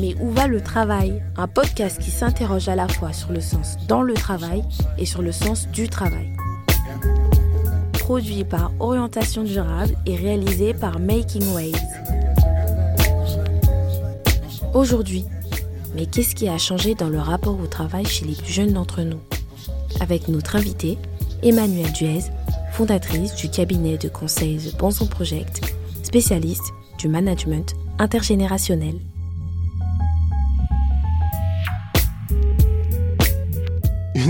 Mais où va le travail? Un podcast qui s'interroge à la fois sur le sens dans le travail et sur le sens du travail. Produit par Orientation Durable et réalisé par Making Waves. Aujourd'hui, mais qu'est-ce qui a changé dans le rapport au travail chez les plus jeunes d'entre nous? Avec notre invitée, Emmanuelle Duez, fondatrice du cabinet de conseil The Bonson Project, spécialiste du management intergénérationnel.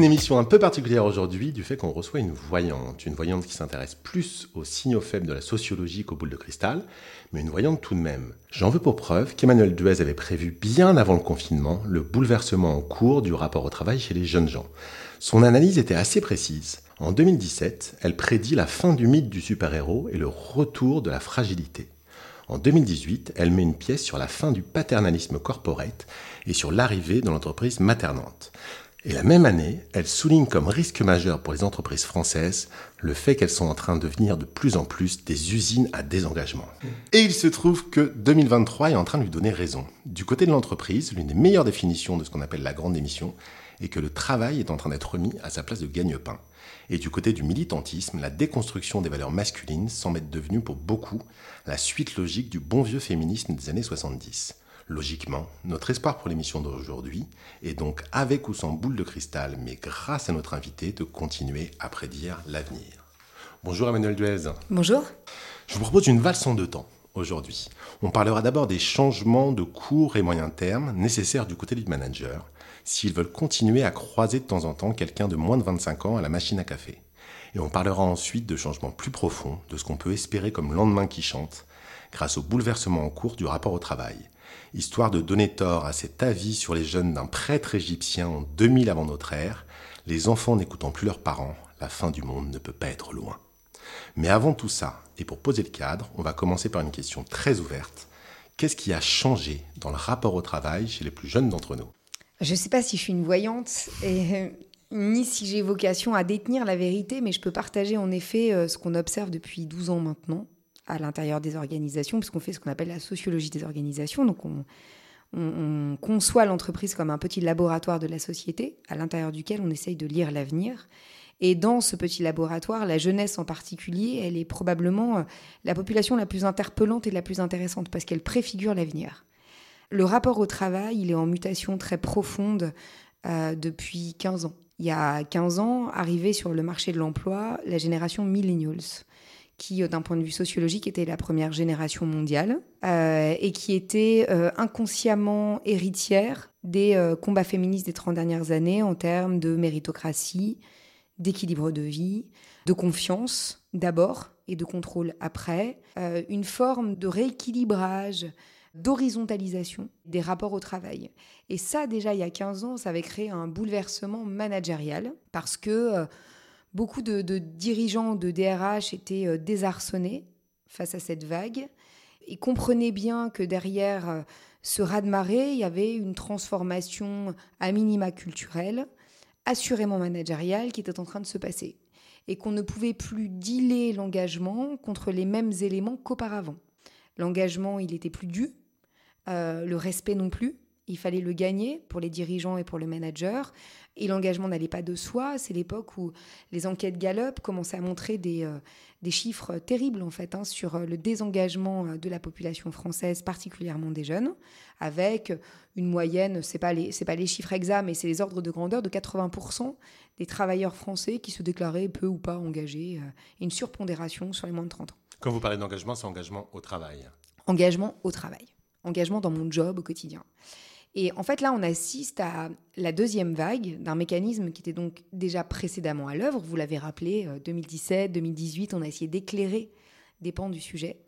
Une émission un peu particulière aujourd'hui du fait qu'on reçoit une voyante, une voyante qui s'intéresse plus aux signaux faibles de la sociologie qu'aux boules de cristal, mais une voyante tout de même. J'en veux pour preuve qu'Emmanuel Duez avait prévu bien avant le confinement le bouleversement en cours du rapport au travail chez les jeunes gens. Son analyse était assez précise. En 2017, elle prédit la fin du mythe du super-héros et le retour de la fragilité. En 2018, elle met une pièce sur la fin du paternalisme corporate et sur l'arrivée de l'entreprise maternante. Et la même année, elle souligne comme risque majeur pour les entreprises françaises le fait qu'elles sont en train de devenir de plus en plus des usines à désengagement. Et il se trouve que 2023 est en train de lui donner raison. Du côté de l'entreprise, l'une des meilleures définitions de ce qu'on appelle la grande démission est que le travail est en train d'être remis à sa place de gagne-pain. Et du côté du militantisme, la déconstruction des valeurs masculines semble être devenue pour beaucoup la suite logique du bon vieux féminisme des années 70. Logiquement, notre espoir pour l'émission d'aujourd'hui est donc avec ou sans boule de cristal, mais grâce à notre invité, de continuer à prédire l'avenir. Bonjour Emmanuel Duez. Bonjour. Je vous propose une valse en deux temps aujourd'hui. On parlera d'abord des changements de court et moyen terme nécessaires du côté du manager s'ils veulent continuer à croiser de temps en temps quelqu'un de moins de 25 ans à la machine à café. Et on parlera ensuite de changements plus profonds, de ce qu'on peut espérer comme lendemain qui chante, grâce au bouleversement en cours du rapport au travail histoire de donner tort à cet avis sur les jeunes d'un prêtre égyptien en 2000 avant notre ère, les enfants n'écoutant plus leurs parents, la fin du monde ne peut pas être loin. Mais avant tout ça, et pour poser le cadre, on va commencer par une question très ouverte. Qu'est-ce qui a changé dans le rapport au travail chez les plus jeunes d'entre nous? Je ne sais pas si je suis une voyante et ni si j'ai vocation à détenir la vérité, mais je peux partager en effet euh, ce qu'on observe depuis 12 ans maintenant à l'intérieur des organisations, puisqu'on fait ce qu'on appelle la sociologie des organisations. Donc on, conçoit l'entreprise comme un petit laboratoire de la société, à l'intérieur duquel on essaye de lire l'avenir. Et dans ce petit laboratoire, la jeunesse en particulier, elle est probablement euh, la population la plus interpellante et la plus intéressante, parce qu'elle préfigure l'avenir. Le rapport au travail, il est en mutation très profonde euh, depuis 15 ans. Il y a 15 ans, arrivait sur le marché de l'emploi la génération millennials qui, euh, d'un point de vue sociologique, était la première génération mondiale euh, et qui était euh, inconsciemment héritière des combats féministes des 30 dernières années en termes de méritocratie, d'équilibre de vie, de confiance d'abord et de contrôle après, une forme de rééquilibrage, d'horizontalisation des rapports au travail. Et ça, déjà, il y a 15 ans, ça avait créé un bouleversement managérial parce que Beaucoup de, dirigeants de DRH étaient euh, désarçonnés face à cette vague et comprenaient bien que derrière euh, ce raz-de-marée, il y avait une transformation à minima culturelle, assurément managériale, qui était en train de se passer. Et qu'on ne pouvait plus dealer l'engagement contre les mêmes éléments qu'auparavant. L'engagement, il était plus dû, euh, le respect non plus. Il fallait le gagner pour les dirigeants et pour le manager. Et l'engagement n'allait pas de soi. C'est l'époque où les enquêtes Gallup commençaient à montrer des, euh, des chiffres terribles en fait hein, sur euh, le désengagement euh, de la population française, particulièrement des jeunes, avec une moyenne, c'est pas les c'est pas les chiffres exacts, mais c'est les ordres de grandeur de 80% des travailleurs français qui se déclaraient peu ou pas engagés, et une surpondération sur les moins de 30 ans. Quand vous parlez d'engagement, c'est engagement au travail. Engagement au travail. Engagement dans mon job au quotidien. Et en fait, là, on assiste à la deuxième vague d'un mécanisme qui était donc déjà précédemment à l'œuvre. Vous l'avez rappelé, 2017, euh, 2018, on a essayé d'éclairer des pans du sujet.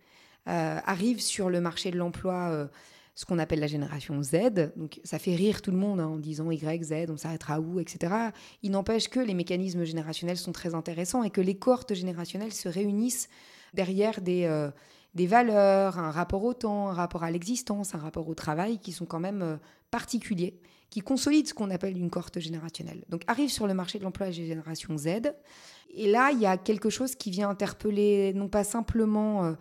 Euh, arrive sur le marché de l'emploi euh, ce qu'on appelle la génération Z. Donc ça fait rire tout le monde hein, en disant Y, Z, on s'arrêtera où, etc. Il n'empêche que les mécanismes générationnels sont très intéressants et que les cohortes générationnelles se réunissent derrière des des valeurs, un rapport au temps, un rapport à l'existence, un rapport au travail qui sont quand même euh, particuliers, qui consolident ce qu'on appelle une cohorte générationnelle. Donc arrive sur le marché de l'emploi la génération Z. Et là, il y a quelque chose qui vient interpeller non pas simplement euh,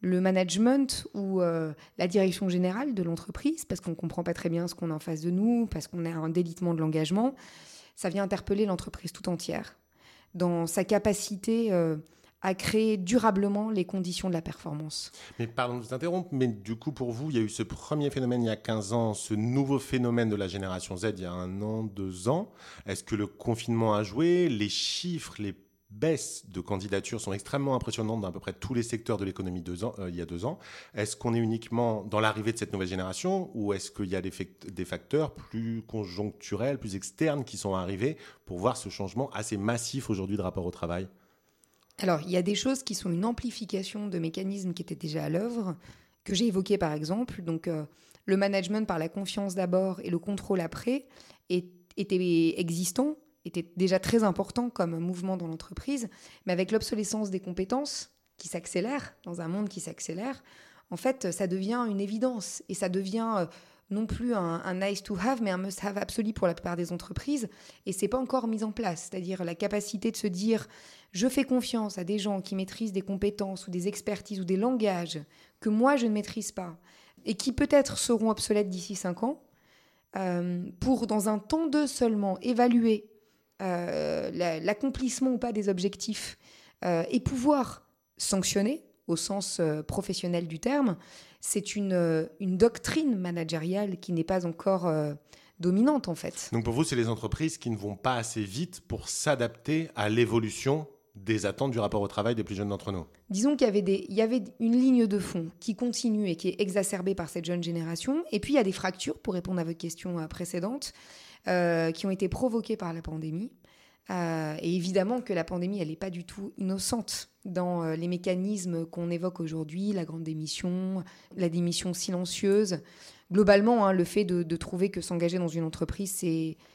le management ou euh, la direction générale de l'entreprise, parce qu'on ne comprend pas très bien ce qu'on a en face de nous, parce qu'on a un délitement de l'engagement, ça vient interpeller l'entreprise tout entière dans sa capacité à créer durablement les conditions de la performance. Mais pardon de vous interrompre, mais du coup pour vous, il y a eu ce premier phénomène il y a 15 ans, ce nouveau phénomène de la génération Z il y a un an, deux ans. Est-ce que le confinement a joué? Les chiffres, les baisses de candidatures sont extrêmement impressionnantes dans à peu près tous les secteurs de l'économie euh, il y a deux ans. Est-ce qu'on est uniquement dans l'arrivée de cette nouvelle génération ou est-ce qu'il y a des, des, facteurs plus conjoncturels, plus externes qui sont arrivés pour voir ce changement assez massif aujourd'hui de rapport au travail? Alors, il y a des choses qui sont une amplification de mécanismes qui étaient déjà à l'œuvre, que j'ai évoqués par exemple. Donc, euh, le management par la confiance d'abord et le contrôle après était existant était déjà très important comme mouvement dans l'entreprise, mais avec l'obsolescence des compétences qui s'accélère, dans un monde qui s'accélère, en fait, ça devient une évidence et ça devient euh, non plus un, nice to have, mais un must have absolu pour la plupart des entreprises. Et c'est pas encore mis en place. C'est-à-dire la capacité de se dire, je fais confiance à des gens qui maîtrisent des compétences ou des expertises ou des langages que moi je ne maîtrise pas et qui peut-être seront obsolètes d'ici cinq ans, euh, pour dans un temps de seulement évaluer euh, l'accomplissement ou pas des objectifs euh, et pouvoir sanctionner au sens professionnel du terme, c'est une, une doctrine managériale qui n'est pas encore dominante en fait. Donc pour vous, c'est les entreprises qui ne vont pas assez vite pour s'adapter à l'évolution des attentes du rapport au travail des plus jeunes d'entre nous Disons qu'il y avait, il y avait une ligne de fond qui continue et qui est exacerbée par cette jeune génération. Et puis il y a des fractures, pour répondre à votre question précédente, euh, qui ont été provoquées par la pandémie. Euh, et évidemment que la pandémie, elle n'est pas du tout innocente dans euh, les mécanismes qu'on évoque aujourd'hui, la grande démission, la démission silencieuse. Globalement, hein, le fait de, trouver que s'engager dans une entreprise,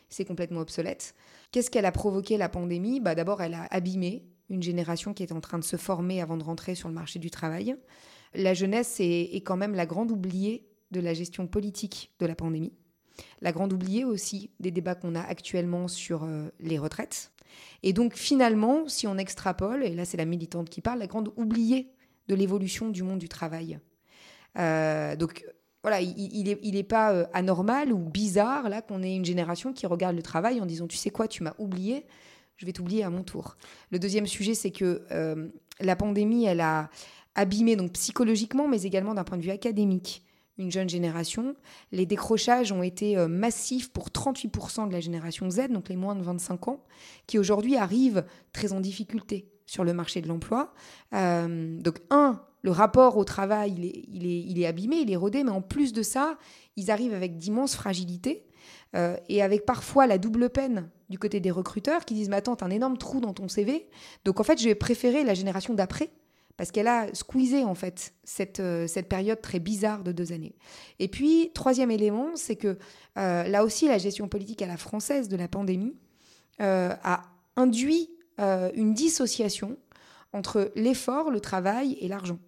c'est complètement obsolète. Qu'est-ce qu'elle a provoqué la pandémie? Bah, D'abord, elle a abîmé une génération qui est en train de se former avant de rentrer sur le marché du travail. La jeunesse est quand même la grande oubliée de la gestion politique de la pandémie la grande oubliée aussi des débats qu'on a actuellement sur euh, les retraites. Et donc finalement, si on extrapole, et là c'est la militante qui parle, la grande oubliée de l'évolution du monde du travail. Euh, donc voilà, il n'est pas euh, anormal ou bizarre là qu'on ait une génération qui regarde le travail en disant tu sais quoi, tu m'as oublié, je vais t'oublier à mon tour. Le deuxième sujet, c'est que la pandémie, elle a abîmé donc psychologiquement, mais également d'un point de vue académique, une jeune génération. Les décrochages ont été euh, massifs pour 38% de la génération Z, donc les moins de 25 ans, qui aujourd'hui arrivent très en difficulté sur le marché de l'emploi. Euh, donc, un, le rapport au travail, il est, il, est, il est, abîmé, il est rodé, mais en plus de ça, ils arrivent avec d'immenses fragilités euh, et avec parfois la double peine du côté des recruteurs qui disent Mais attends, t'as un énorme trou dans ton CV. Donc, en fait, je vais préférer la génération d'après parce qu'elle a squeezé en fait cette, euh, cette période très bizarre de deux années. Et puis, troisième élément, c'est que là aussi, la gestion politique à la française de la pandémie a induit une dissociation entre l'effort, le travail et l'argent.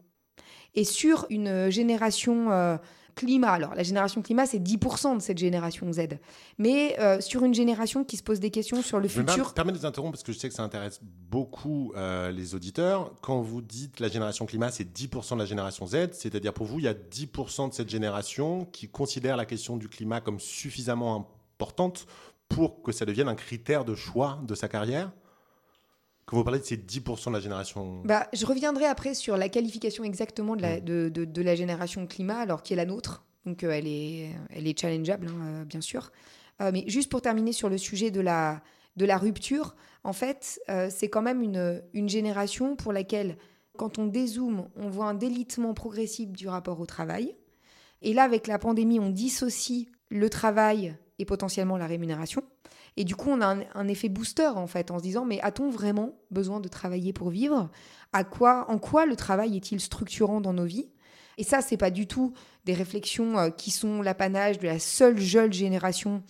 Et sur une génération climat. Alors, la génération climat, c'est 10% de cette génération Z. Mais euh, sur une génération qui se pose des questions sur le futur. Me permets de vous interrompre parce que je sais que ça intéresse beaucoup euh, les auditeurs. Quand vous dites la génération climat, c'est 10% de la génération Z, c'est-à-dire pour vous, il y a 10% de cette génération qui considère la question du climat comme suffisamment importante pour que ça devienne un critère de choix de sa carrière? Quand vous parlez de ces 10% de la génération bah, Je reviendrai après sur la qualification exactement de la, mm. de, de, la génération climat, alors qui est la nôtre. Donc euh, elle, est, elle est challengeable, hein, euh, bien sûr. Euh, mais juste pour terminer sur le sujet de la, de la rupture, en fait, c'est quand même une, une génération pour laquelle, quand on dézoome, on voit un délitement progressif du rapport au travail. Et là, avec la pandémie, on dissocie le travail et potentiellement la rémunération. Et du coup, on a un, effet booster en fait, en se disant mais a-t-on vraiment besoin de travailler pour vivre? À quoi, en quoi le travail est-il structurant dans nos vies? Et ça, c'est pas du tout des réflexions euh, qui sont l'apanage de la seule jeune génération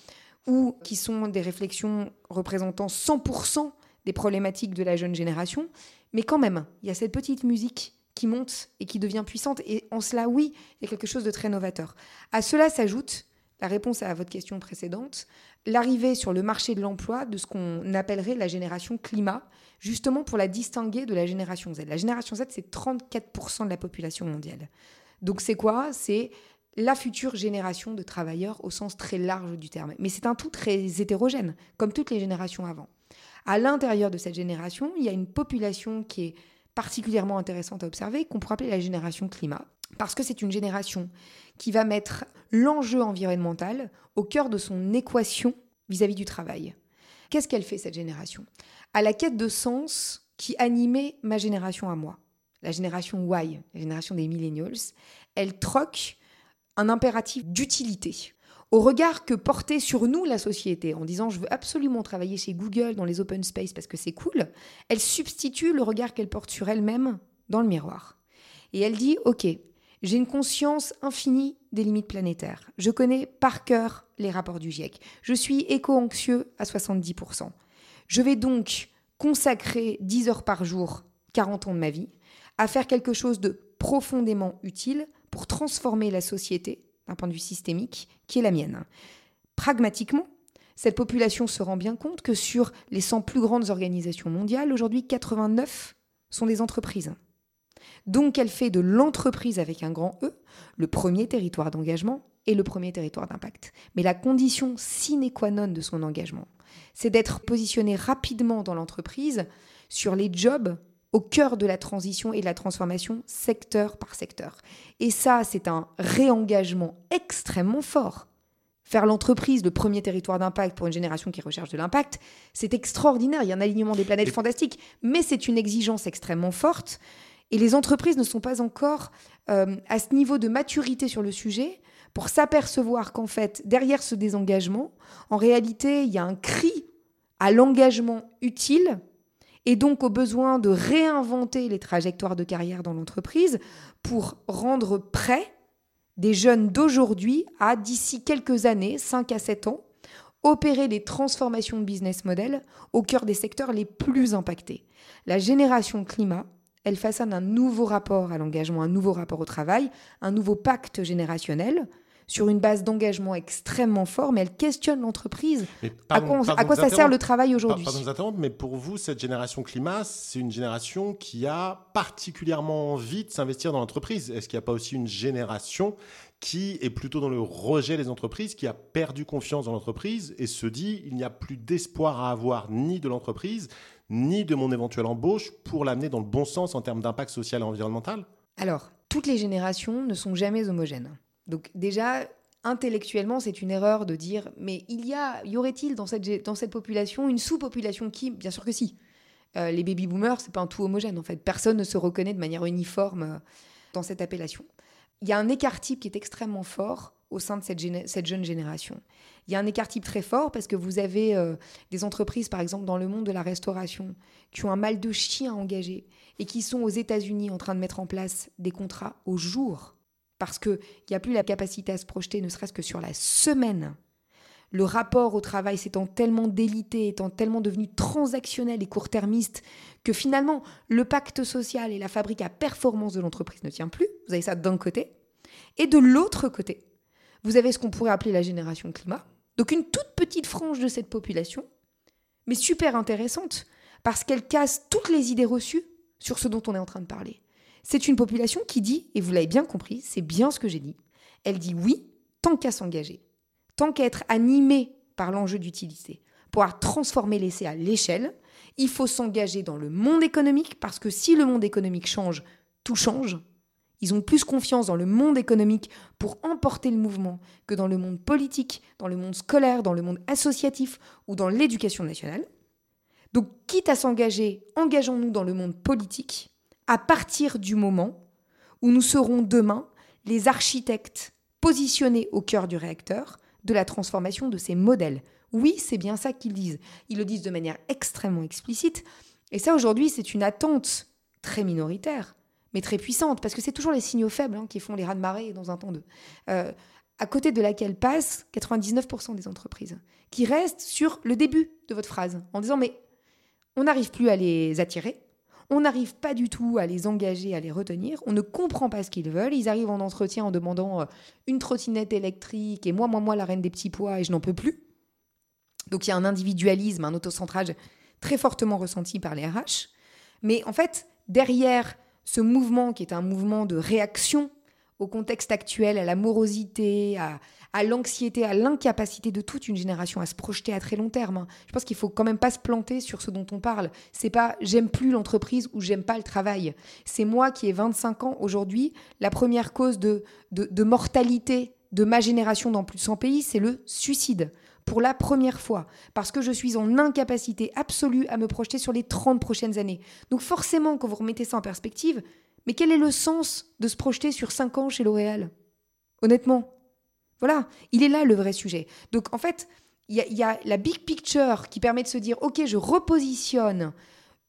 ou qui sont des réflexions représentant 100% des problématiques de la jeune génération. Mais quand même, il y a cette petite musique qui monte et qui devient puissante. Et en cela, oui, il y a quelque chose de très novateur. À cela s'ajoute la réponse à votre question précédente, l'arrivée sur le marché de l'emploi de ce qu'on appellerait la génération climat, justement pour la distinguer de la génération Z. La génération Z, c'est 34% de la population mondiale. Donc c'est quoi? C'est la future génération de travailleurs au sens très large du terme. Mais c'est un tout très hétérogène, comme toutes les générations avant. À l'intérieur de cette génération, il y a une population qui est particulièrement intéressante à observer, qu'on pourrait appeler la génération climat, parce que c'est une génération qui va mettre l'enjeu environnemental au cœur de son équation vis-à-vis du travail. Qu'est-ce qu'elle fait, cette génération? À la quête de sens qui animait ma génération à moi, la génération Y, la génération des millennials, elle troque un impératif d'utilité au regard que portait sur nous la société en disant je veux absolument travailler chez Google dans les open space parce que c'est cool, elle substitue le regard qu'elle porte sur elle-même dans le miroir. Et elle dit ok, j'ai une conscience infinie des limites planétaires. Je connais par cœur les rapports du GIEC. Je suis éco-anxieux à 70%. Je vais donc consacrer 10 heures par jour, 40 ans de ma vie, à faire quelque chose de profondément utile pour transformer la société d'un point de vue systémique qui est la mienne. Pragmatiquement, cette population se rend bien compte que sur les 100 plus grandes organisations mondiales, aujourd'hui 89 sont des entreprises. Donc elle fait de l'entreprise avec un grand E le premier territoire d'engagement et le premier territoire d'impact. Mais la condition sine qua non de son engagement, c'est d'être positionné rapidement dans l'entreprise sur les jobs au cœur de la transition et de la transformation secteur par secteur. Et ça, c'est un réengagement extrêmement fort. Faire l'entreprise le premier territoire d'impact pour une génération qui recherche de l'impact, c'est extraordinaire. Il y a un alignement des planètes fantastique, mais c'est une exigence extrêmement forte et les entreprises ne sont pas encore euh, à ce niveau de maturité sur le sujet pour s'apercevoir qu'en fait, derrière ce désengagement, en réalité, il y a un cri à l'engagement utile et donc au besoin de réinventer les trajectoires de carrière dans l'entreprise pour rendre prêts des jeunes d'aujourd'hui à, d'ici quelques années, 5 à 7 ans, opérer des transformations de business model au cœur des secteurs les plus impactés. La génération climat, elle façonne un nouveau rapport à l'engagement, un nouveau rapport au travail, un nouveau pacte générationnel sur une base d'engagement extrêmement fort, mais elle questionne l'entreprise. À quoi, ça sert le travail aujourd'hui Pardon de mais pour vous, cette génération climat, c'est une génération qui a particulièrement envie de s'investir dans l'entreprise. Est-ce qu'il n'y a pas aussi une génération qui est plutôt dans le rejet des entreprises, qui a perdu confiance dans l'entreprise et se dit il n'y a plus d'espoir à avoir ni de l'entreprise, ni de mon éventuelle embauche pour l'amener dans le bon sens en termes d'impact social et environnemental Alors, toutes les générations ne sont jamais homogènes. Donc déjà, intellectuellement, c'est une erreur de dire, mais il y a, y aurait-il dans cette, dans cette population une sous-population qui, bien sûr que si. Euh, les baby boomers, c'est pas un tout homogène en fait. Personne ne se reconnaît de manière uniforme euh, dans cette appellation. Il y a un écart type qui est extrêmement fort au sein de cette, cette, jeune génération. Il y a un écart type très fort parce que vous avez euh, des entreprises, par exemple, dans le monde de la restauration, qui ont un mal de chien à engager et qui sont aux États-Unis en train de mettre en place des contrats au jour parce qu'il n'y a plus la capacité à se projeter, ne serait-ce que sur la semaine. Le rapport au travail s'étant tellement délité, étant tellement devenu transactionnel et court-termiste, que finalement, le pacte social et la fabrique à performance de l'entreprise ne tient plus. Vous avez ça d'un côté. Et de l'autre côté, vous avez ce qu'on pourrait appeler la génération climat. Donc une toute petite frange de cette population, mais super intéressante, parce qu'elle casse toutes les idées reçues sur ce dont on est en train de parler. C'est une population qui dit, et vous l'avez bien compris, c'est bien ce que j'ai dit, elle dit oui tant qu'à s'engager, tant qu'à être animée par l'enjeu d'utilité. Pour transformer l'essai à l'échelle, il faut s'engager dans le monde économique parce que si le monde économique change, tout change. Ils ont plus confiance dans le monde économique pour emporter le mouvement que dans le monde politique, dans le monde scolaire, dans le monde associatif ou dans l'éducation nationale. Donc, quitte à s'engager, engageons-nous dans le monde politique à partir du moment où nous serons demain les architectes positionnés au cœur du réacteur de la transformation de ces modèles. Oui, c'est bien ça qu'ils disent. Ils le disent de manière extrêmement explicite. Et ça, aujourd'hui, c'est une attente très minoritaire, mais très puissante, parce que c'est toujours les signaux faibles hein, qui font les raz-de-marée dans un temps de... Euh, à côté de laquelle passent 99% des entreprises, qui restent sur le début de votre phrase, en disant, mais on n'arrive plus à les attirer, On n'arrive pas du tout à les engager, à les retenir. On ne comprend pas ce qu'ils veulent. Ils arrivent en entretien en demandant euh, une trottinette électrique et moi, moi, moi, la reine des petits pois et je n'en peux plus. Donc il y a un individualisme, un autocentrage très fortement ressenti par les RH. Mais en fait, derrière ce mouvement qui est un mouvement de réaction au contexte actuel, à la morosité, à, l'anxiété, à l'incapacité de toute une génération à se projeter à très long terme. Hein. Je pense qu'il faut quand même pas se planter sur ce dont on parle. C'est pas j'aime plus l'entreprise ou j'aime pas le travail. C'est moi qui ai 25 ans aujourd'hui, la première cause de, de, de mortalité de ma génération dans plus de 100 pays, c'est le suicide pour la première fois, parce que je suis en incapacité absolue à me projeter sur les 30 prochaines années. Donc forcément, quand vous remettez ça en perspective, mais quel est le sens de se projeter sur 5 ans chez L'Oréal? Honnêtement. Voilà, il est là le vrai sujet. Donc en fait, il y, a la big picture qui permet de se dire, ok, je repositionne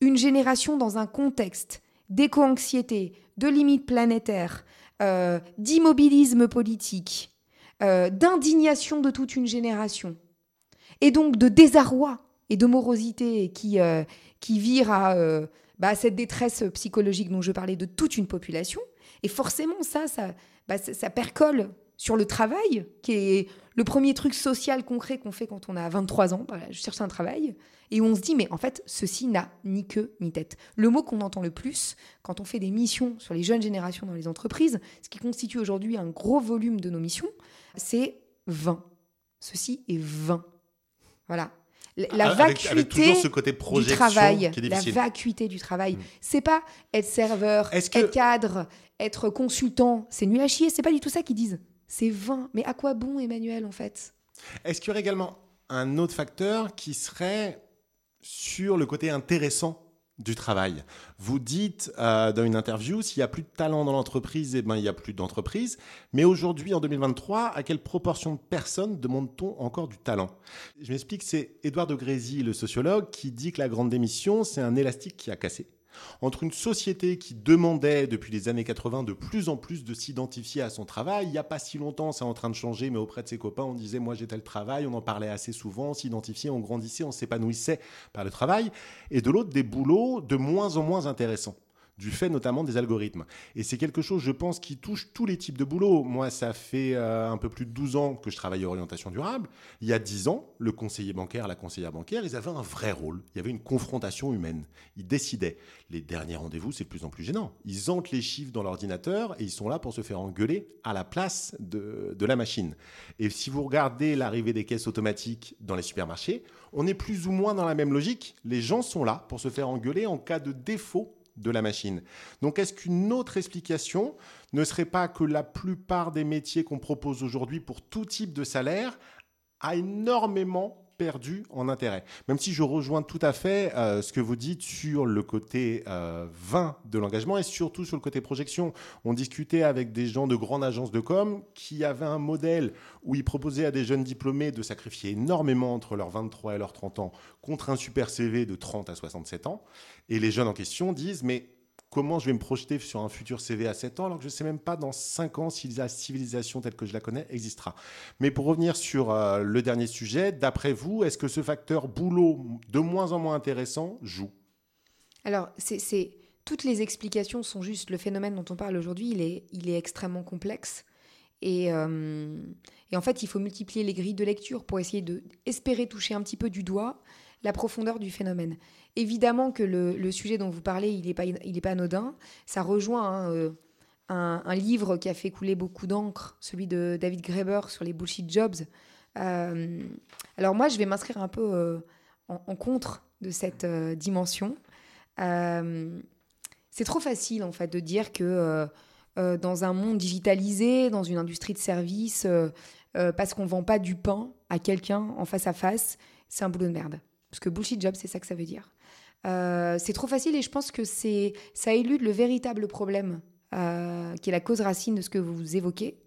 une génération dans un contexte d'éco-anxiété, de limites planétaires, euh, d'immobilisme politique, euh, d'indignation de toute une génération et donc de désarroi et de morosité qui, euh, qui vire à euh, bah, cette détresse psychologique dont je parlais de toute une population. Et forcément, ça, ça, bah, ça, percole sur le travail, qui est le premier truc social concret qu'on fait quand on a 23 ans. je cherche un travail. Et où on se dit, mais en fait, ceci n'a ni queue ni tête. Le mot qu'on entend le plus quand on fait des missions sur les jeunes générations dans les entreprises, ce qui constitue aujourd'hui un gros volume de nos missions, c'est 20. Ceci est 20. Voilà. La vacuité du travail, la vacuité du travail, c'est pas être serveur, être cadre, être consultant, c'est nul à chier, c'est pas du tout ça qu'ils disent. C'est vain. Mais à quoi bon, Emmanuel, en fait? Est-ce qu'il y aurait également un autre facteur qui serait sur le côté intéressant du travail. Vous dites euh, dans une interview, s'il n'y a plus de talent dans l'entreprise, eh ben, il n'y a plus d'entreprise. Mais aujourd'hui, en 2023, à quelle proportion de personnes demande-t-on encore du talent? Je m'explique, c'est Édouard de Grézy, le sociologue, qui dit que la grande démission, c'est un élastique qui a cassé entre une société qui demandait depuis les années 80 de plus en plus de s'identifier à son travail. Il n'y a pas si longtemps, c'est en train de changer, mais auprès de ses copains, on disait moi j'ai tel travail, on en parlait assez souvent, on s'identifiait, on grandissait, on s'épanouissait par le travail. Et de l'autre, des boulots de moins en moins intéressants du fait notamment des algorithmes. Et c'est quelque chose, je pense, qui touche tous les types de boulot. Moi, ça fait euh, un peu plus de 12 ans que je travaille en orientation durable. Il y a 10 ans, le conseiller bancaire, la conseillère bancaire, ils avaient un vrai rôle. Il y avait une confrontation humaine. Ils décidaient. Les derniers rendez-vous, c'est de plus en plus gênant. Ils entrent les chiffres dans l'ordinateur et ils sont là pour se faire engueuler à la place de, de la machine. Et si vous regardez l'arrivée des caisses automatiques dans les supermarchés, on est plus ou moins dans la même logique. Les gens sont là pour se faire engueuler en cas de défaut de la machine. Donc est-ce qu'une autre explication ne serait pas que la plupart des métiers qu'on propose aujourd'hui pour tout type de salaire a énormément perdu en intérêt. Même si je rejoins tout à fait euh, ce que vous dites sur le côté euh, 20 de l'engagement et surtout sur le côté projection. On discutait avec des gens de grandes agences de com qui avaient un modèle où ils proposaient à des jeunes diplômés de sacrifier énormément entre leurs 23 et leurs 30 ans contre un super CV de 30 à 67 ans. Et les jeunes en question disent, mais comment je vais me projeter sur un futur CV à 7 ans alors que je ne sais même pas dans 5 ans si la civilisation telle que je la connais existera. Mais pour revenir sur euh, le dernier sujet, d'après vous, est-ce que ce facteur boulot de moins en moins intéressant joue? Alors, toutes les explications sont justes. Le phénomène dont on parle aujourd'hui, il est, extrêmement complexe. Et, euh, et, en fait, il faut multiplier les grilles de lecture pour essayer de toucher un petit peu du doigt la profondeur du phénomène. Évidemment que le, sujet dont vous parlez, il n'est pas, il pas anodin. Ça rejoint hein, euh, un, livre qui a fait couler beaucoup d'encre, celui de David Graeber sur les bullshit jobs. Euh, alors moi, je vais m'inscrire un peu euh, en, contre de cette dimension. c'est trop facile, en fait, de dire que dans un monde digitalisé, dans une industrie de services, parce qu'on ne vend pas du pain à quelqu'un en face à face, c'est un boulot de merde. Parce que bullshit job, c'est ça que ça veut dire. Euh, c'est trop facile et je pense que c'est ça élude le véritable problème euh, qui est la cause racine de ce que vous évoquez.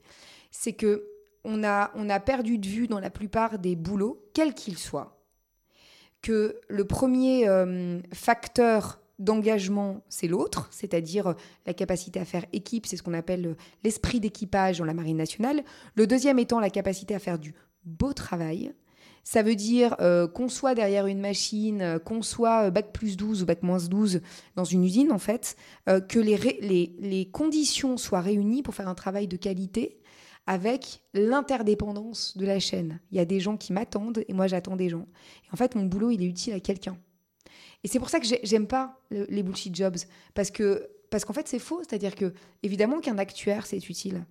C'est que on a, on a perdu de vue dans la plupart des boulots, quels qu'ils soient, que le premier euh, facteur d'engagement, c'est l'autre, c'est-à-dire la capacité à faire équipe, c'est ce qu'on appelle l'esprit d'équipage dans la marine nationale. Le deuxième étant la capacité à faire du beau travail, Ça veut dire euh, qu'on soit derrière une machine, euh, qu'on soit euh, bac plus 12 ou bac moins 12 dans une usine, en fait, que les, conditions soient réunies pour faire un travail de qualité avec l'interdépendance de la chaîne. Il y a des gens qui m'attendent et moi j'attends des gens. Et en fait, mon boulot, il est utile à quelqu'un. Et c'est pour ça que j'aime pas les bullshit jobs. Parce que parce qu'en fait, c'est faux. C'est-à-dire que, évidemment, qu'un actuaire, c'est utile.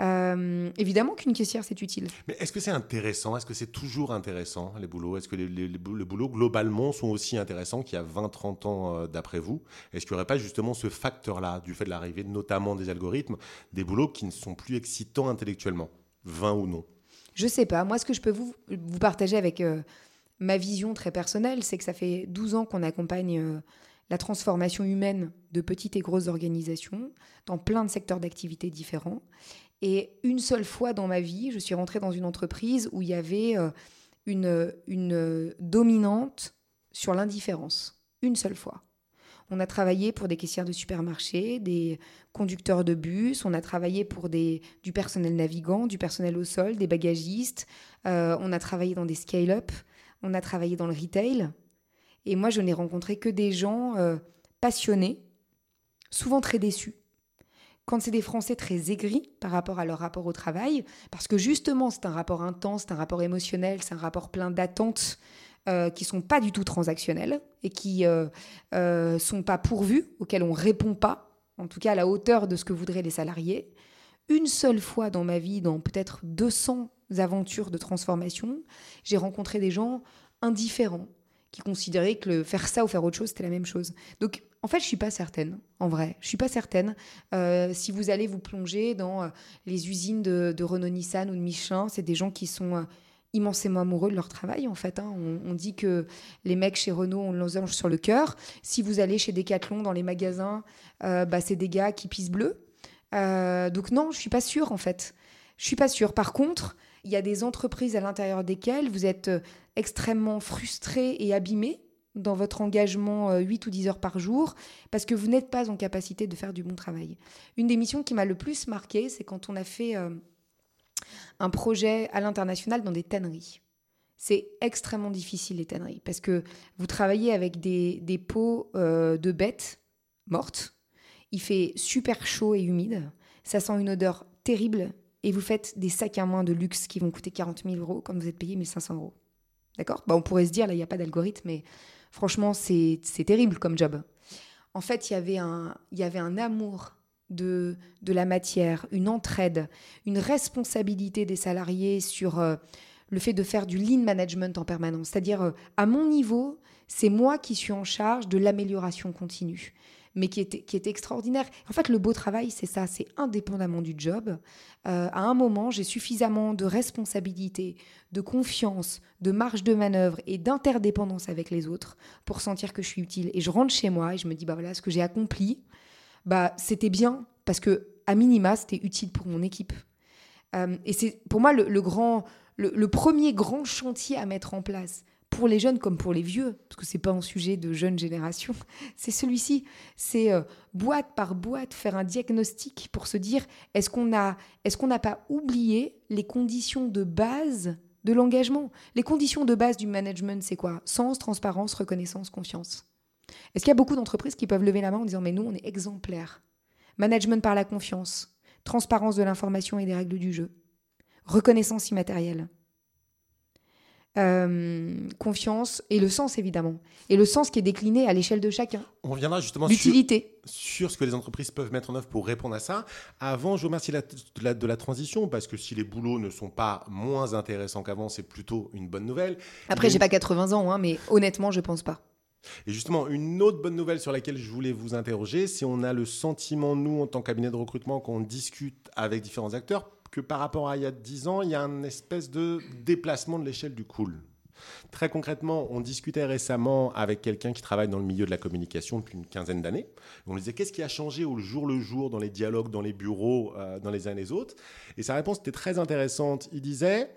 Euh, évidemment qu'une caissière, c'est utile. Mais est-ce que c'est intéressant? Est-ce que c'est toujours intéressant, les boulots? Est-ce que les, les, boulots, globalement, sont aussi intéressants qu'il y a 20-30 ans euh, d'après vous? Est-ce qu'il n'y aurait pas justement ce facteur-là, du fait de l'arrivée notamment des algorithmes, des boulots qui ne sont plus excitants intellectuellement, 20 ou non? Je sais pas. Moi, ce que je peux vous, vous partager avec euh, ma vision très personnelle, c'est que ça fait 12 ans qu'on accompagne la transformation humaine de petites et grosses organisations dans plein de secteurs d'activité différents. Et une seule fois dans ma vie, je suis rentrée dans une entreprise où il y avait euh, une, dominante sur l'indifférence. Une seule fois. On a travaillé pour des caissières de supermarché, des conducteurs de bus, on a travaillé pour des, du personnel navigant, du personnel au sol, des bagagistes, euh, on a travaillé dans des scale-up, on a travaillé dans le retail. Et moi, je n'ai rencontré que des gens euh, passionnés, souvent très déçus quand c'est des Français très aigris par rapport à leur rapport au travail, parce que justement c'est un rapport intense, c'est un rapport émotionnel, c'est un rapport plein d'attentes euh, qui sont pas du tout transactionnelles et qui euh, euh, sont pas pourvues, auxquelles on répond pas, en tout cas à la hauteur de ce que voudraient les salariés. Une seule fois dans ma vie, dans peut-être 200 aventures de transformation, j'ai rencontré des gens indifférents, qui considéraient que faire ça ou faire autre chose, c'était la même chose. Donc, en fait, je suis pas certaine, en vrai. Je suis pas certaine. Euh, si vous allez vous plonger dans euh, les usines de, Renault-Nissan ou de Michelin, c'est des gens qui sont euh, immensément amoureux de leur travail, en fait. Hein. On, dit que les mecs chez Renault ont losange sur le cœur. Si vous allez chez Decathlon, dans les magasins, bah, c'est des gars qui pissent bleu. donc non, je suis pas sûre, en fait. Je suis pas sûre. Par contre, il y a des entreprises à l'intérieur desquelles vous êtes extrêmement frustré et abîmé dans votre engagement 8 euh, ou 10 heures par jour parce que vous n'êtes pas en capacité de faire du bon travail. Une des missions qui m'a le plus marqué, c'est quand on a fait euh, un projet à l'international dans des tanneries. C'est extrêmement difficile les tanneries parce que vous travaillez avec des, des pots de bêtes mortes. Il fait super chaud et humide. Ça sent une odeur terrible et vous faites des sacs à main de luxe qui vont coûter 40 000 euros quand vous êtes payé 1500 euros. D'accord? Bah, On pourrait se dire, là, il n'y a pas d'algorithme, mais franchement, c'est terrible comme job. En fait, il y avait un, y avait un amour de, de la matière, une entraide, une responsabilité des salariés sur euh, le fait de faire du lean management en permanence. C'est-à-dire, euh, à mon niveau, c'est moi qui suis en charge de l'amélioration continue mais qui était, qui était extraordinaire. En fait, le beau travail, c'est ça, c'est indépendamment du job. Euh, à un moment, j'ai suffisamment de responsabilité, de confiance, de marge de manœuvre et d'interdépendance avec les autres pour sentir que je suis utile. Et je rentre chez moi et je me dis, bah voilà, ce que j'ai accompli, bah c'était bien parce que à minima, c'était utile pour mon équipe. Euh, et c'est pour moi le, grand, le, premier grand chantier à mettre en place pour les jeunes comme pour les vieux, parce que c'est pas un sujet de jeune génération, c'est celui-ci. C'est euh, boîte par boîte faire un diagnostic pour se dire est-ce qu'on est-ce qu'on n'a pas oublié les conditions de base de l'engagement? Les conditions de base du management, c'est quoi? Sens, transparence, reconnaissance, confiance. Est-ce qu'il y a beaucoup d'entreprises qui peuvent lever la main en disant mais nous on est exemplaires Management par la confiance, transparence de l'information et des règles du jeu, reconnaissance immatérielle. Euh, confiance et le sens évidemment. Et le sens qui est décliné à l'échelle de chacun. On reviendra justement L'utilité. Sur, ce que les entreprises peuvent mettre en œuvre pour répondre à ça. Avant, je vous remercie de la, de la transition parce que si les boulots ne sont pas moins intéressants qu'avant, c'est plutôt une bonne nouvelle. Après, j'ai pas 80 ans, hein, mais honnêtement, je pense pas. Et justement, une autre bonne nouvelle sur laquelle je voulais vous interroger, c'est on a le sentiment, nous, en tant que cabinet de recrutement, qu'on discute avec différents acteurs, que par rapport à il y a 10 ans, il y a un espèce de déplacement de l'échelle du cool. Très concrètement, on discutait récemment avec quelqu'un qui travaille dans le milieu de la communication depuis une quinzaine d'années. On lui disait qu'est-ce qui a changé au jour le jour dans les dialogues, dans les bureaux, euh, dans les uns et les autres? Et sa réponse était très intéressante. Il disait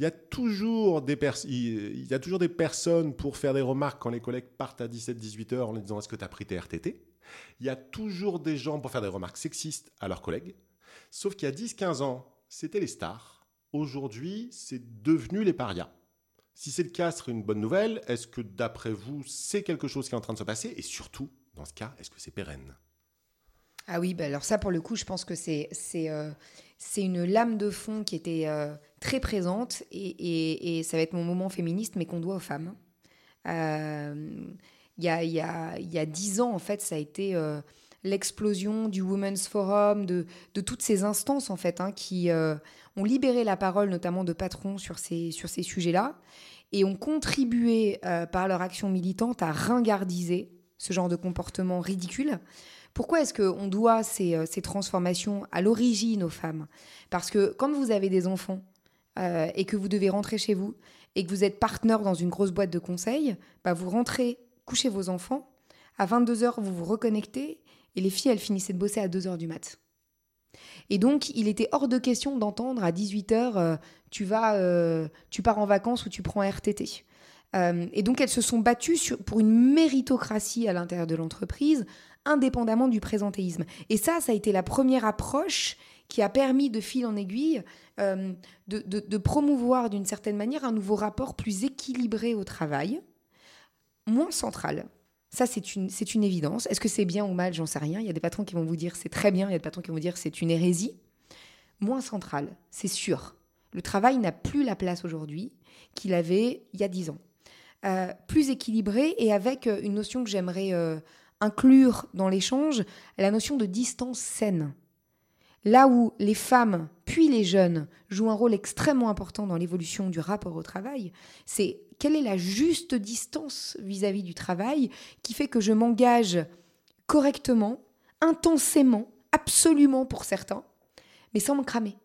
il y, a toujours des il y a toujours des personnes pour faire des remarques quand les collègues partent à 17-18 heures en leur disant est-ce que tu as pris tes RTT Il y a toujours des gens pour faire des remarques sexistes à leurs collègues. Sauf qu'il y a 10-15 ans, c'était les stars. Aujourd'hui, c'est devenu les parias. Si c'est le cas, ce serait une bonne nouvelle. Est-ce que d'après vous, c'est quelque chose qui est en train de se passer? Et surtout, dans ce cas, est-ce que c'est pérenne? Ah oui, bah alors ça, pour le coup, je pense que c'est euh, une lame de fond qui était euh, très présente et, ça va être mon moment féministe, mais qu'on doit aux femmes. Euh, il y, a, y, y a dix ans, en fait, ça a été l'explosion du Women's Forum, de, toutes ces instances, en fait, hein, qui ont libéré la parole, notamment de patrons, sur ces, sujets-là, et ont contribué euh, par leur action militante à ringardiser ce genre de comportement ridicule. Pourquoi est-ce qu'on doit ces, euh, ces, transformations à l'origine aux femmes? Parce que quand vous avez des enfants euh, et que vous devez rentrer chez vous et que vous êtes partenaire dans une grosse boîte de conseil, bah vous rentrez, couchez vos enfants, à 22h vous vous reconnectez et les filles elles finissaient de bosser à 2h du mat'. Et donc, il était hors de question d'entendre à 18h, euh, tu, vas, euh, tu pars en vacances ou tu prends RTT. Euh, et donc, elles se sont battues pour une méritocratie à l'intérieur de l'entreprise, indépendamment du présentéisme. Et ça, ça a été la première approche qui a permis de fil en aiguille de, de, promouvoir d'une certaine manière un nouveau rapport plus équilibré au travail, moins central. Ça, c'est une, une évidence. Est-ce que c'est bien ou mal? J'en sais rien. Il y a des patrons qui vont vous dire c'est très bien, il y a des patrons qui vont vous dire c'est une hérésie. Moins central, c'est sûr. Le travail n'a plus la place aujourd'hui qu'il avait il y a dix ans. Euh, plus équilibré et avec euh, une notion que j'aimerais euh, inclure dans l'échange, la notion de distance saine. Là où les femmes, puis les jeunes, jouent un rôle extrêmement important dans l'évolution du rapport au travail, c'est quelle est la juste distance vis-à-vis du travail qui fait que je m'engage correctement, intensément, absolument pour certains, mais sans me cramer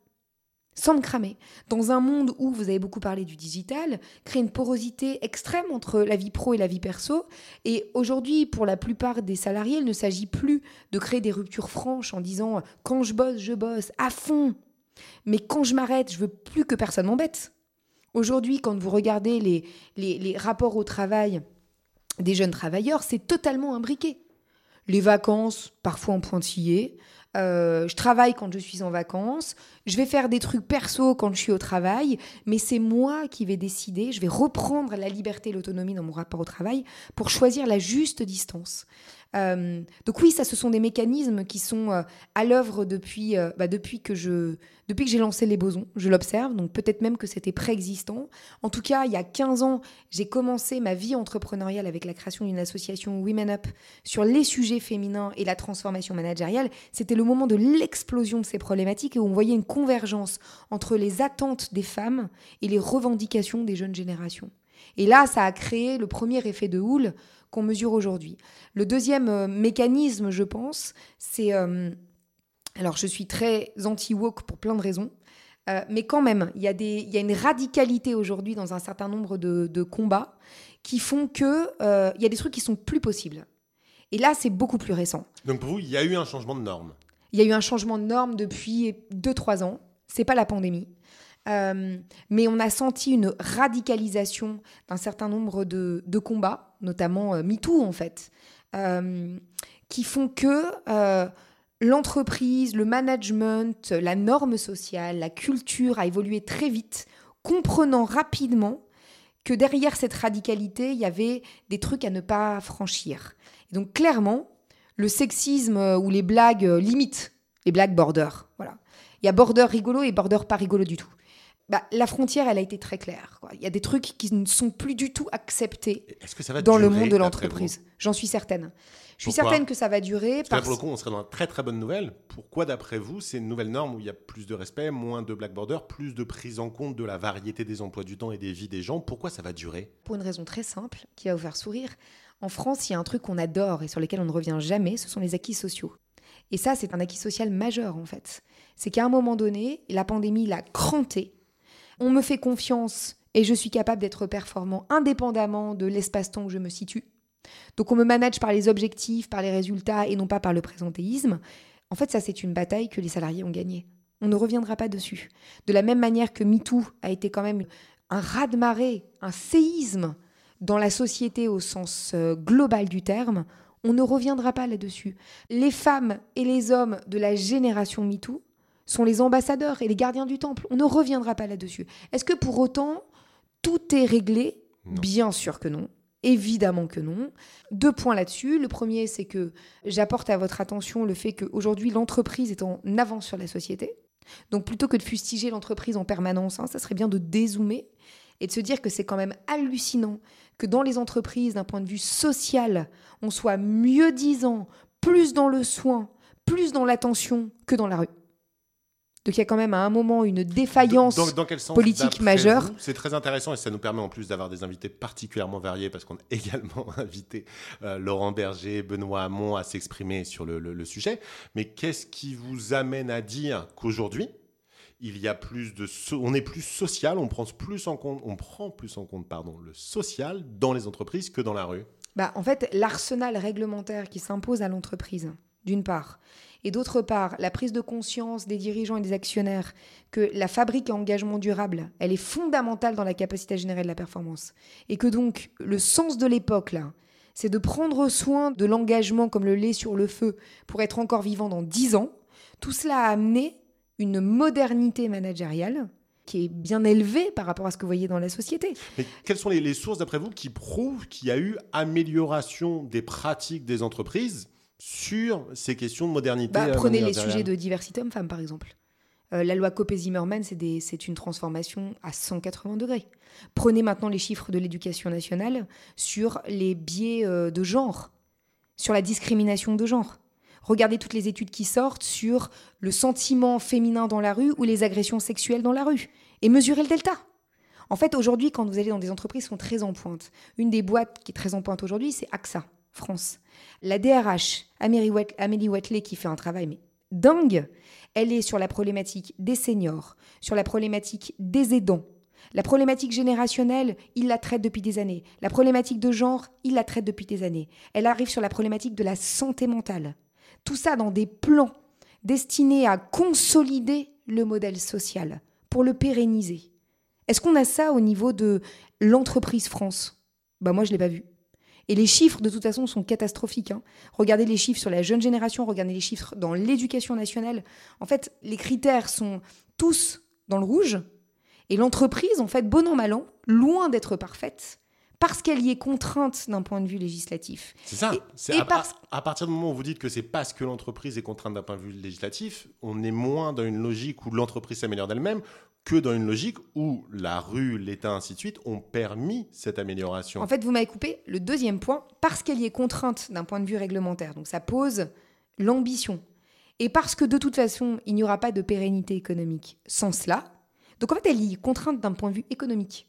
sans me cramer. Dans un monde où, vous avez beaucoup parlé du digital, créer une porosité extrême entre la vie pro et la vie perso. Et aujourd'hui, pour la plupart des salariés, il ne s'agit plus de créer des ruptures franches en disant quand je bosse, je bosse à fond. Mais quand je m'arrête, je veux plus que personne m'embête. Aujourd'hui, quand vous regardez les, les, rapports au travail des jeunes travailleurs, c'est totalement imbriqué. Les vacances, parfois en pointillé, euh, je travaille quand je suis en vacances, je vais faire des trucs perso quand je suis au travail, mais c'est moi qui vais décider, je vais reprendre la liberté et l'autonomie dans mon rapport au travail pour choisir la juste distance. Euh, donc oui, ça, ce sont des mécanismes qui sont euh, à l'œuvre depuis, euh, bah, depuis que je, depuis que j'ai lancé les bosons. Je l'observe, donc peut-être même que c'était préexistant. En tout cas, il y a 15 ans, j'ai commencé ma vie entrepreneuriale avec la création d'une association Women Up sur les sujets féminins et la transformation managériale. C'était le moment de l'explosion de ces problématiques et où on voyait une convergence entre les attentes des femmes et les revendications des jeunes générations. Et là, ça a créé le premier effet de houle qu'on mesure aujourd'hui. Le deuxième euh, mécanisme, je pense, c'est... Euh, alors, je suis très anti-woke pour plein de raisons. Euh, mais quand même, il y, a y a une radicalité aujourd'hui dans un certain nombre de, combats qui font que il y a des trucs qui sont plus possibles. Et là, c'est beaucoup plus récent. Donc pour vous, il y a eu un changement de normes Il y a eu un changement de normes depuis 2-3 ans. C'est pas la pandémie. Euh, mais on a senti une radicalisation d'un certain nombre de, combats, notamment euh, MeToo en fait, euh, qui font que l'entreprise, le management, la norme sociale, la culture a évolué très vite, comprenant rapidement que derrière cette radicalité, il y avait des trucs à ne pas franchir. Et donc clairement, le sexisme ou les blagues limites, les blagues border, voilà. Il y a border rigolo et border pas rigolo du tout bah, la frontière, elle a été très claire. Il y a des trucs qui ne sont plus du tout acceptés dans le monde de l'entreprise? J'en suis certaine. Je suis certaine que ça va durer. Parce, que pour le coup, on serait dans une très très bonne nouvelle. Pourquoi, d'après vous, c'est une nouvelle norme où il y a plus de respect, moins de black border, plus de prise en compte de la variété des emplois du temps et des vies des gens? Pourquoi ça va durer? Pour une raison très simple qui va vous faire sourire. En France, il y a un truc qu'on adore et sur lequel on ne revient jamais, ce sont les acquis sociaux. Et ça, c'est un acquis social majeur en fait. C'est qu'à un moment donné, la pandémie l'a cranté on me fait confiance et je suis capable d'être performant indépendamment de l'espace-temps où je me situe. Donc on me manage par les objectifs, par les résultats et non pas par le présentéisme. En fait, ça c'est une bataille que les salariés ont gagnée. On ne reviendra pas dessus. De la même manière que MeToo a été quand même un raz-de-marée, un séisme dans la société au sens euh, global du terme, on ne reviendra pas là-dessus. Les femmes et les hommes de la génération MeToo sont les ambassadeurs et les gardiens du temple. On ne reviendra pas là-dessus. Est-ce que pour autant, tout est réglé Bien sûr que non. Évidemment que non. Deux points là-dessus. Le premier, c'est que j'apporte à votre attention le fait qu'aujourd'hui, l'entreprise est en avance sur la société. Donc plutôt que de fustiger l'entreprise en permanence, hein, ça serait bien de dézoomer et de se dire que c'est quand même hallucinant que dans les entreprises, d'un point de vue social, on soit mieux disant, plus dans le soin, plus dans l'attention que dans la rue. Donc il y a quand même à un moment une défaillance politique majeure. C'est très intéressant et ça nous permet en plus d'avoir des invités particulièrement variés parce qu'on a également invité euh, Laurent Berger, Benoît Hamon à s'exprimer sur le, sujet. Mais qu'est-ce qui vous amène à dire qu'aujourd'hui, il y a plus de on est plus social, on prend plus en compte, on prend plus en compte pardon, le social dans les entreprises que dans la rue? Bah en fait, l'arsenal réglementaire qui s'impose à l'entreprise, d'une part, et d'autre part, la prise de conscience des dirigeants et des actionnaires que la fabrique à engagement durable, elle est fondamentale dans la capacité à générer de la performance. Et que donc, le sens de l'époque, là, c'est de prendre soin de l'engagement comme le lait sur le feu pour être encore vivant dans dix ans. Tout cela a amené une modernité managériale qui est bien élevée par rapport à ce que vous voyez dans la société. Mais quelles sont les sources, d'après vous, qui prouvent qu'il y a eu amélioration des pratiques des entreprises sur ces questions de modernité. Bah, prenez les sujets de diversité homme-femme, par exemple. Euh, la loi Copé-Zimmermann, c'est une transformation à 180 degrés. Prenez maintenant les chiffres de l'éducation nationale sur les biais euh, de genre, sur la discrimination de genre. Regardez toutes les études qui sortent sur le sentiment féminin dans la rue ou les agressions sexuelles dans la rue. Et mesurez le delta. En fait, aujourd'hui, quand vous allez dans des entreprises qui sont très en pointe, une des boîtes qui est très en pointe aujourd'hui, c'est AXA, France. La DRH, Amélie Watley, qui fait un travail mais dingue, elle est sur la problématique des seniors, sur la problématique des aidants. La problématique générationnelle, il la traite depuis des années. La problématique de genre, il la traite depuis des années. Elle arrive sur la problématique de la santé mentale. Tout ça dans des plans destinés à consolider le modèle social, pour le pérenniser. Est-ce qu'on a ça au niveau de l'entreprise France? Bah moi je l'ai pas vu. Et les chiffres, de toute façon, sont catastrophiques. Hein. Regardez les chiffres sur la jeune génération, regardez les chiffres dans l'éducation nationale. En fait, les critères sont tous dans le rouge. Et l'entreprise, en fait, bon an, mal an, loin d'être parfaite, parce qu'elle y est contrainte d'un point de vue législatif. C'est ça. à, partir du moment où vous dites que c'est parce que l'entreprise est contrainte d'un point de vue législatif, on est moins dans une logique où l'entreprise s'améliore d'elle-même, que dans une logique où la rue, l'État, ainsi de suite, ont permis cette amélioration. En fait, vous m'avez coupé le deuxième point, parce qu'elle y est contrainte d'un point de vue réglementaire. Donc ça pose l'ambition. Et parce que de toute façon, il n'y aura pas de pérennité économique sans cela. Donc en fait, elle y est contrainte d'un point de vue économique.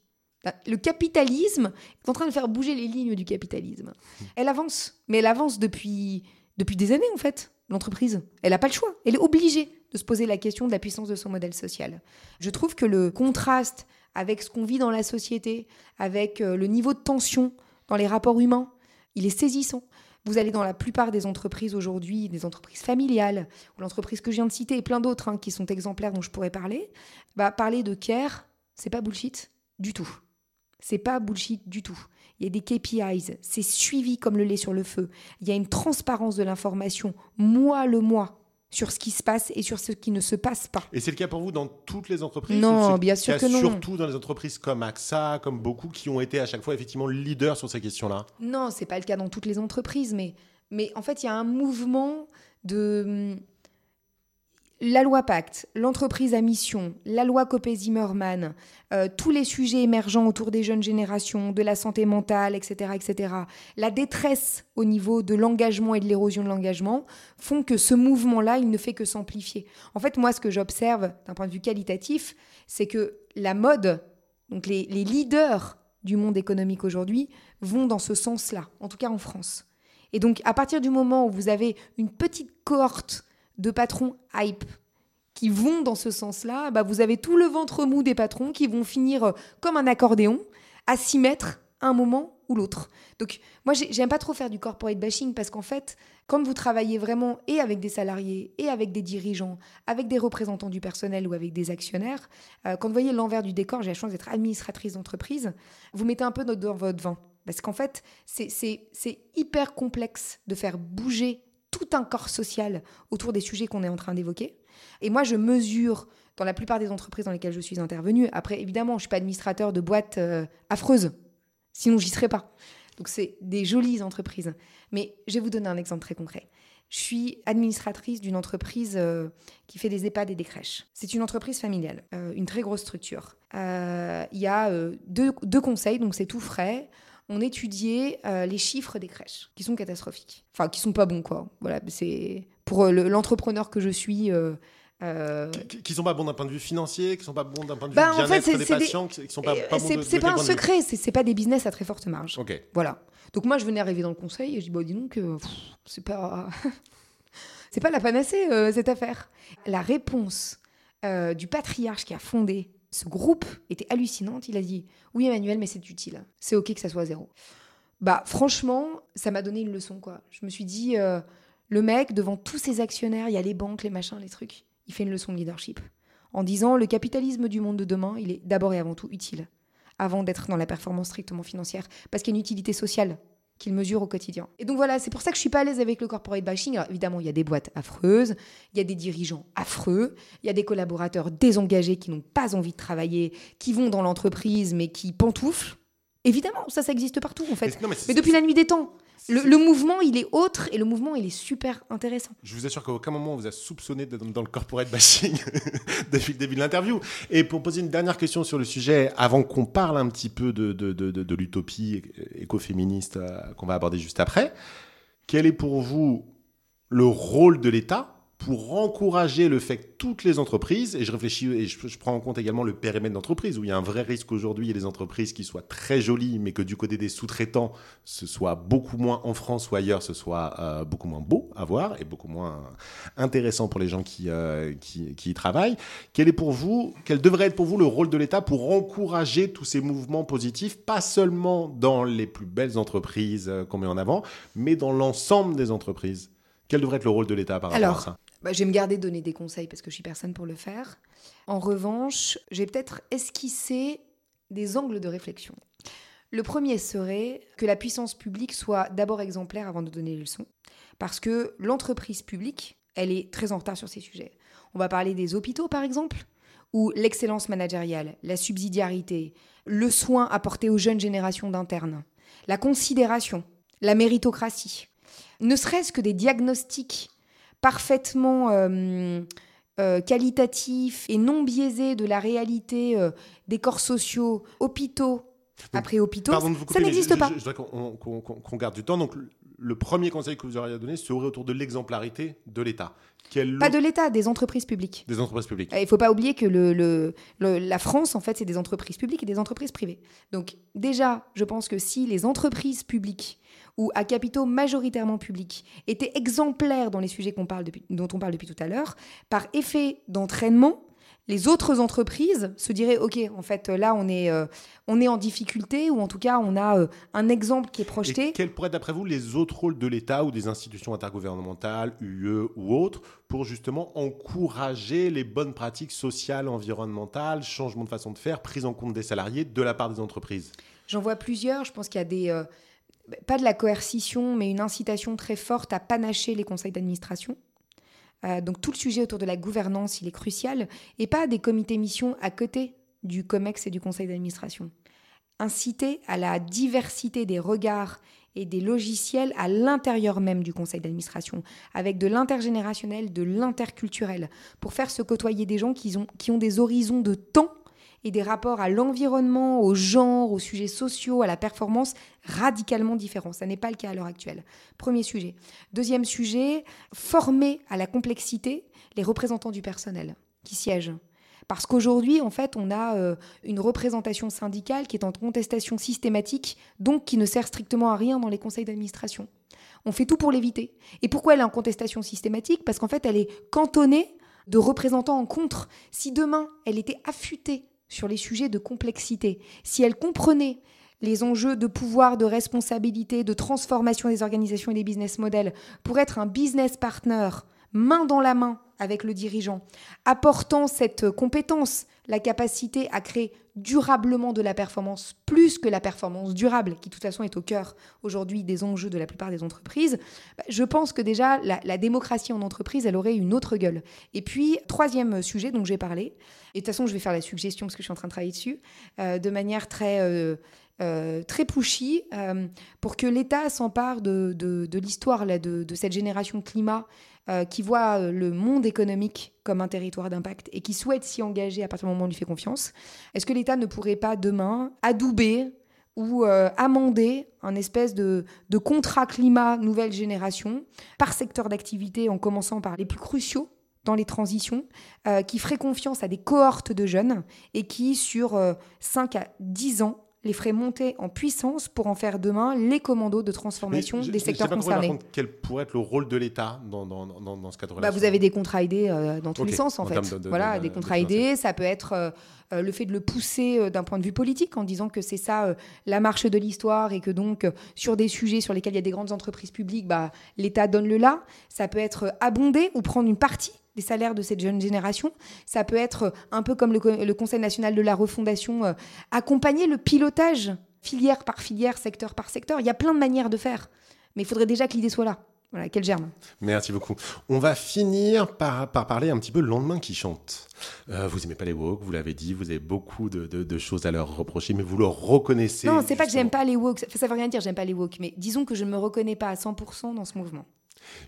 Le capitalisme est en train de faire bouger les lignes du capitalisme. Elle avance, mais elle avance depuis, depuis des années en fait, l'entreprise. Elle n'a pas le choix, elle est obligée de se poser la question de la puissance de son modèle social. Je trouve que le contraste avec ce qu'on vit dans la société, avec euh, le niveau de tension dans les rapports humains, il est saisissant. Vous allez dans la plupart des entreprises aujourd'hui, des entreprises familiales, ou l'entreprise que je viens de citer et plein d'autres hein, qui sont exemplaires dont je pourrais parler, bah, parler de care, c'est pas bullshit du tout. C'est pas bullshit du tout. Il y a des KPIs, c'est suivi comme le lait sur le feu. Il y a une transparence de l'information, mois le mois, sur ce qui se passe et sur ce qui ne se passe pas. Et c'est le cas pour vous dans toutes les entreprises Non, bien sûr que non. Surtout dans les entreprises comme AXA, comme beaucoup qui ont été à chaque fois effectivement leaders sur ces questions-là? Non, c'est pas le cas dans toutes les entreprises, mais, mais en fait, il y a un mouvement de la loi Pacte, l'entreprise à mission, la loi Copé-Zimmermann, euh, tous les sujets émergents autour des jeunes générations, de la santé mentale, etc., etc., la détresse au niveau de l'engagement et de l'érosion de l'engagement font que ce mouvement-là, il ne fait que s'amplifier. En fait, moi, ce que j'observe d'un point de vue qualitatif, c'est que la mode, donc les, les leaders du monde économique aujourd'hui, vont dans ce sens-là, en tout cas en France. Et donc, à partir du moment où vous avez une petite cohorte de patrons hype qui vont dans ce sens-là, bah vous avez tout le ventre mou des patrons qui vont finir euh, comme un accordéon à s'y mettre un moment ou l'autre. Donc moi j'aime pas trop faire du corporate bashing parce qu'en fait quand vous travaillez vraiment et avec des salariés et avec des dirigeants, avec des représentants du personnel ou avec des actionnaires, euh, quand vous voyez l'envers du décor, j'ai la chance d'être administratrice d'entreprise, vous mettez un peu dans votre vin. Parce qu'en fait, c'est hyper complexe de faire bouger tout un corps social autour des sujets qu'on est en train d'évoquer. Et moi, je mesure dans la plupart des entreprises dans lesquelles je suis intervenue. Après, évidemment, je ne suis pas administrateur de boîtes euh, affreuses. Sinon, j'y serais pas. Donc, c'est des jolies entreprises. Mais je vais vous donner un exemple très concret. Je suis administratrice d'une entreprise euh, qui fait des EHPAD et des crèches. C'est une entreprise familiale, euh, une très grosse structure. Il y a deux, deux, conseils, donc c'est tout frais. On étudiait les chiffres des crèches, qui sont catastrophiques. Enfin, qui sont pas bons, quoi. Voilà, c'est pour l'entrepreneur que je suis euh... Qui, sont pas bons d'un point de vue financier, qui sont pas bons d'un point de vue bah, bien-être des patients, qui, sont pas, pas bons C'est pas un secret, c'est pas des business à très forte marge. Ok. Voilà. Donc moi, je venais arriver dans le conseil et je dis, bon, dis donc, euh, c'est pas... c'est pas la panacée, euh, cette affaire. La réponse euh, du patriarche qui a fondé ce groupe était hallucinante. Il a dit, oui, Emmanuel, mais c'est utile. C'est OK que ça soit zéro. Bah, franchement, ça m'a donné une leçon, quoi. Je me suis dit, le mec, devant tous ses actionnaires, il y a les banques, les machins, les trucs il fait une leçon de leadership en disant le capitalisme du monde de demain, il est d'abord et avant tout utile, avant d'être dans la performance strictement financière, parce qu'il y a une utilité sociale qu'il mesure au quotidien. Et donc voilà, c'est pour ça que je suis pas à l'aise avec le corporate bashing. Alors évidemment, il y a des boîtes affreuses, il y a des dirigeants affreux, il y a des collaborateurs désengagés qui n'ont pas envie de travailler, qui vont dans l'entreprise mais qui pantouflent. Évidemment, ça, ça existe partout en fait. mais depuis la nuit des temps. Le, mouvement, il est autre et le mouvement, il est super intéressant. Je vous assure qu'à aucun moment on vous a soupçonné d'être dans le corporate bashing depuis le début de l'interview. Et pour poser une dernière question sur le sujet, avant qu'on parle un petit peu de, de, de, de l'utopie écoféministe euh, qu'on va aborder juste après, quel est pour vous le rôle de l'État pour encourager le fait que toutes les entreprises, et je réfléchis et je, prends en compte également le périmètre d'entreprise, où il y a un vrai risque aujourd'hui, il y a des entreprises qui soient très jolies, mais que du côté des sous-traitants, ce soit beaucoup moins en France ou ailleurs, ce soit euh, beaucoup moins beau à voir et beaucoup moins intéressant pour les gens qui, euh, qui, qui, y travaillent. Quel est pour vous, quel devrait être pour vous le rôle de l'État pour encourager tous ces mouvements positifs, pas seulement dans les plus belles entreprises euh, qu'on met en avant, mais dans l'ensemble des entreprises? Quel devrait être le rôle de l'État par rapport à ça? Bah, je vais me garder de donner des conseils parce que je suis personne pour le faire. En revanche, j'ai peut-être esquissé des angles de réflexion. Le premier serait que la puissance publique soit d'abord exemplaire avant de donner les leçons. Parce que l'entreprise publique, elle est très en retard sur ces sujets. On va parler des hôpitaux, par exemple, où l'excellence managériale, la subsidiarité, le soin apporté aux jeunes générations d'internes, la considération, la méritocratie, ne serait-ce que des diagnostics parfaitement euh, euh, qualitatif et non biaisé de la réalité euh, des corps sociaux, hôpitaux, après hôpitaux, ça n'existe pas. Je, voudrais qu'on garde du temps. Donc, le premier conseil que vous auriez donné serait autour de l'exemplarité de l'État. Pas de l'État, des entreprises publiques. Des entreprises publiques. Il ne faut pas oublier que le, la France, en fait, c'est des entreprises publiques et des entreprises privées. Donc déjà, je pense que si les entreprises publiques ou à capitaux majoritairement publics étaient exemplaires dans les sujets parle dont on parle depuis tout à l'heure, par effet d'entraînement, les autres entreprises se diraient ok en fait là on est euh, on est en difficulté ou en tout cas on a euh, un exemple qui est projeté. Et quels pourraient être d'après vous les autres rôles de l'État ou des institutions intergouvernementales, UE ou autres, pour justement encourager les bonnes pratiques sociales, environnementales, changement de façon de faire, prise en compte des salariés de la part des entreprises? J'en vois plusieurs. Je pense qu'il y a des euh, pas de la coercition, mais une incitation très forte à panacher les conseils d'administration. Euh, donc tout le sujet autour de la gouvernance, il est crucial, et pas des comités missions à côté du COMEX et du conseil d'administration. Inciter à la diversité des regards et des logiciels à l'intérieur même du conseil d'administration, avec de l'intergénérationnel, de l'interculturel, pour faire se côtoyer des gens qui ont, qui ont des horizons de temps et des rapports à l'environnement, au genre, aux sujets sociaux, à la performance radicalement différents. Ça n'est pas le cas à l'heure actuelle. Premier sujet. Deuxième sujet, former à la complexité les représentants du personnel qui siègent. Parce qu'aujourd'hui, en fait, on a euh, une représentation syndicale qui est en contestation systématique, donc qui ne sert strictement à rien dans les conseils d'administration. On fait tout pour l'éviter. Et pourquoi elle est en contestation systématique? Parce qu'en fait, elle est cantonnée de représentants en contre. Si demain, elle était affûtée sur les sujets de complexité, si elle comprenait les enjeux de pouvoir, de responsabilité, de transformation des organisations et des business models pour être un business partner main dans la main avec le dirigeant, apportant cette compétence, la capacité à créer durablement de la performance, plus que la performance durable, qui de toute façon est au cœur aujourd'hui des enjeux de la plupart des entreprises, bah, je pense que déjà la, démocratie en entreprise, elle aurait une autre gueule. Et puis, troisième sujet dont j'ai parlé, et de toute façon je vais faire la suggestion parce que je suis en train de travailler dessus, euh, de manière très... Euh, euh, très pushy pour que l'État s'empare de, l'histoire de, cette génération climat euh, qui voit euh, le monde économique comme un territoire d'impact et qui souhaite s'y engager à partir du moment où on lui fait confiance, est-ce que l'État ne pourrait pas demain adouber ou euh, amender un espèce de, de, contrat climat nouvelle génération par secteur d'activité en commençant par les plus cruciaux dans les transitions, qui ferait confiance à des cohortes de jeunes et qui, sur 5 à 10 ans, les ferait monter en puissance pour en faire demain les commandos de transformation des secteurs concernés. quel pourrait être le rôle de l'État dans, dans, dans, ce cadre-là bah, Vous avez des contrats aidés euh, dans tous les sens, en, fait. voilà, des contrats aidés, ça peut être euh, euh, le fait de le pousser d'un point de vue politique en disant que c'est ça la marche de l'histoire et que donc sur des sujets sur lesquels il y a des grandes entreprises publiques, bah, l'État donne le là. Ça peut être abondé ou prendre une partie des salaires de cette jeune génération. Ça peut être euh, un peu comme le, Conseil national de la refondation, euh, accompagner le pilotage filière par filière, secteur par secteur. Il y a plein de manières de faire, mais il faudrait déjà que l'idée soit là. Voilà, qu'elle germe. Merci beaucoup. On va finir par, par parler un petit peu le lendemain qui chante. Euh, vous aimez pas les woke, vous l'avez dit, vous avez beaucoup de, de, choses à leur reprocher, mais vous leur reconnaissez. Non, c'est pas que j'aime pas les woke, ça, veut rien dire, j'aime pas les woke, mais disons que je ne me reconnais pas à 100% dans ce mouvement.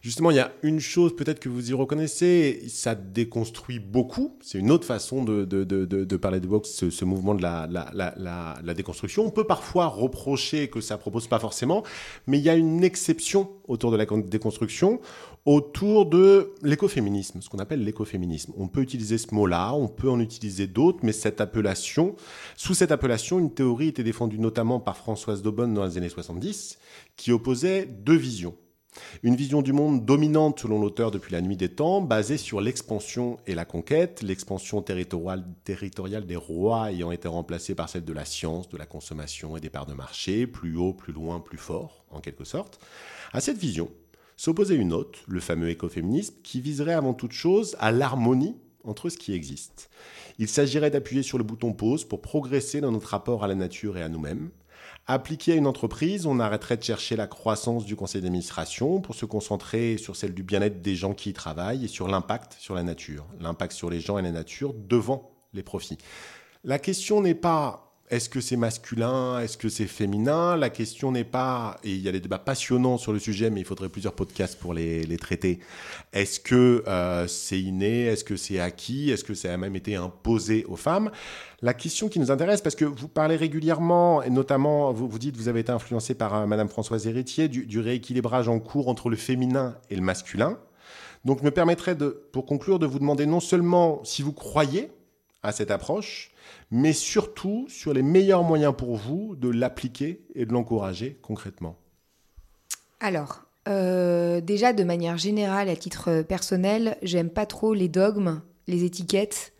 Justement, il y a une chose peut-être que vous y reconnaissez, ça déconstruit beaucoup. C'est une autre façon de, de, de, de parler de Vox, ce, ce, mouvement de la, la, la, la, déconstruction. On peut parfois reprocher que ça propose pas forcément, mais il y a une exception autour de la déconstruction, autour de l'écoféminisme, ce qu'on appelle l'écoféminisme. On peut utiliser ce mot-là, on peut en utiliser d'autres, mais cette appellation, sous cette appellation, une théorie était défendue notamment par Françoise Daubonne dans les années 70, qui opposait deux visions une vision du monde dominante selon l'auteur depuis la nuit des temps, basée sur l'expansion et la conquête, l'expansion territoriale, des rois ayant été remplacée par celle de la science, de la consommation et des parts de marché, plus haut, plus loin, plus fort, en quelque sorte. À cette vision s'opposait une autre, le fameux écoféminisme, qui viserait avant toute chose à l'harmonie entre ce qui existe. Il s'agirait d'appuyer sur le bouton pause pour progresser dans notre rapport à la nature et à nous-mêmes, Appliqué à une entreprise, on arrêterait de chercher la croissance du conseil d'administration pour se concentrer sur celle du bien-être des gens qui y travaillent et sur l'impact sur la nature, l'impact sur les gens et la nature devant les profits. La question n'est pas est-ce que c'est masculin Est-ce que c'est féminin? La question n'est pas, et il y a des débats passionnants sur le sujet, mais il faudrait plusieurs podcasts pour les, traiter. Est-ce que euh, c'est inné? Est-ce que c'est acquis? Est-ce que ça a même été imposé aux femmes? La question qui nous intéresse, parce que vous parlez régulièrement, et notamment, vous, vous dites, vous avez été influencé par euh, Madame Françoise Héritier, du, rééquilibrage en cours entre le féminin et le masculin. Donc, me permettrai, de, pour conclure, de vous demander non seulement si vous croyez à cette approche, mais surtout sur les meilleurs moyens pour vous de l'appliquer et de l'encourager concrètement Alors, euh, déjà de manière générale, à titre personnel, j'aime pas trop les dogmes, les étiquettes,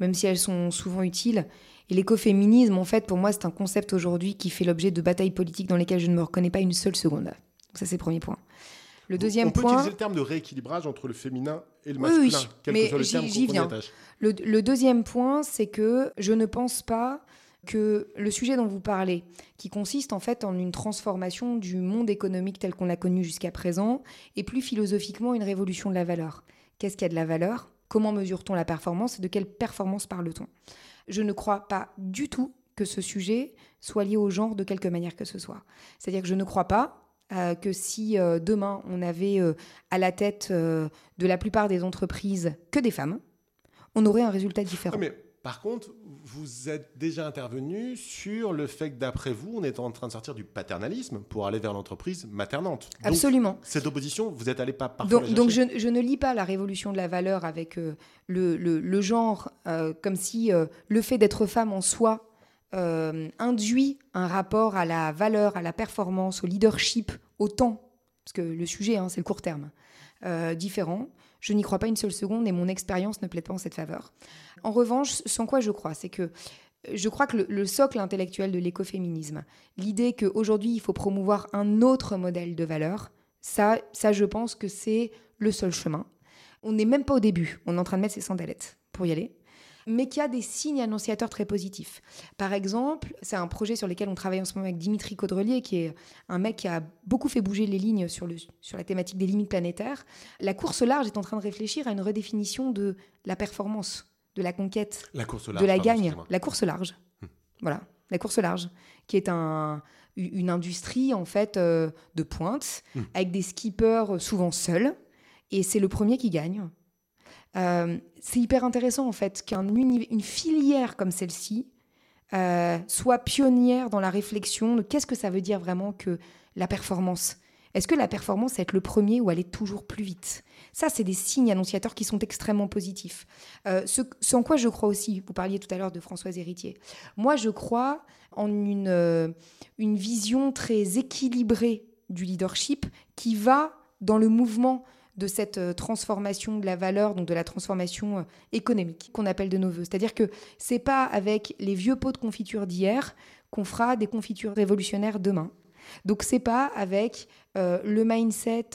même si elles sont souvent utiles. Et l'écoféminisme, en fait, pour moi, c'est un concept aujourd'hui qui fait l'objet de batailles politiques dans lesquelles je ne me reconnais pas une seule seconde. ça, c'est le premier point. Le deuxième on peut utiliser le terme de rééquilibrage entre le féminin et le masculin, oui, quel mais que soit le terme j'y viens. Le, le, deuxième point, c'est que je ne pense pas que le sujet dont vous parlez, qui consiste en fait en une transformation du monde économique tel qu'on l'a connu jusqu'à présent, est plus philosophiquement une révolution de la valeur. Qu'est-ce qu'il y a de la valeur? Comment mesure-t-on la performance et de quelle performance parle-t-on? Je ne crois pas du tout que ce sujet soit lié au genre de quelque manière que ce soit. C'est-à-dire que je ne crois pas euh, que si euh, demain on avait euh, à la tête de la plupart des entreprises que des femmes, on aurait un résultat différent. mais par contre, vous êtes déjà intervenu sur le fait que d'après vous, on est en train de sortir du paternalisme pour aller vers l'entreprise maternante. Absolument. cette opposition, vous êtes allé pas parfois Donc, donc je, ne lis pas la révolution de la valeur avec le, le, genre comme si le fait d'être femme en soi euh, induit un rapport à la valeur, à la performance, au leadership, au temps, parce que le sujet, hein, c'est le court terme, euh, différent. Je n'y crois pas une seule seconde et mon expérience ne plaide pas en cette faveur. En revanche, sans quoi je crois, c'est que je crois que le, socle intellectuel de l'écoféminisme, l'idée qu'aujourd'hui il faut promouvoir un autre modèle de valeur, ça, ça je pense que c'est le seul chemin. On n'est même pas au début, on est en train de mettre ses sandalettes pour y aller mais qui a des signes annonciateurs très positifs. Par exemple, c'est un projet sur lequel on travaille en ce moment avec Dimitri Caudrelier, qui est un mec qui a beaucoup fait bouger les lignes sur, le, sur la thématique des limites planétaires. La course large est en train de réfléchir à une redéfinition de la performance, de la conquête, de la gagne. La course large. Hmm. Voilà, la course large, qui est un, une industrie en fait euh, de pointe, hmm. avec des skippers souvent seuls, et c'est le premier qui gagne. Euh, c'est hyper intéressant en fait qu'une filière comme celle-ci euh, soit pionnière dans la réflexion de qu'est-ce que ça veut dire vraiment que la performance. Est-ce que la performance, c'est être le premier ou aller toujours plus vite? Ça, c'est des signes annonciateurs qui sont extrêmement positifs. Euh, ce, en quoi je crois aussi, vous parliez tout à l'heure de Françoise Héritier, moi je crois en une, une vision très équilibrée du leadership qui va dans le mouvement de cette euh, transformation de la valeur, donc de la transformation euh, économique qu'on appelle de nos voeux. C'est-à-dire que c'est pas avec les vieux pots de confiture d'hier qu'on fera des confitures révolutionnaires demain. Donc c'est pas avec euh, le mindset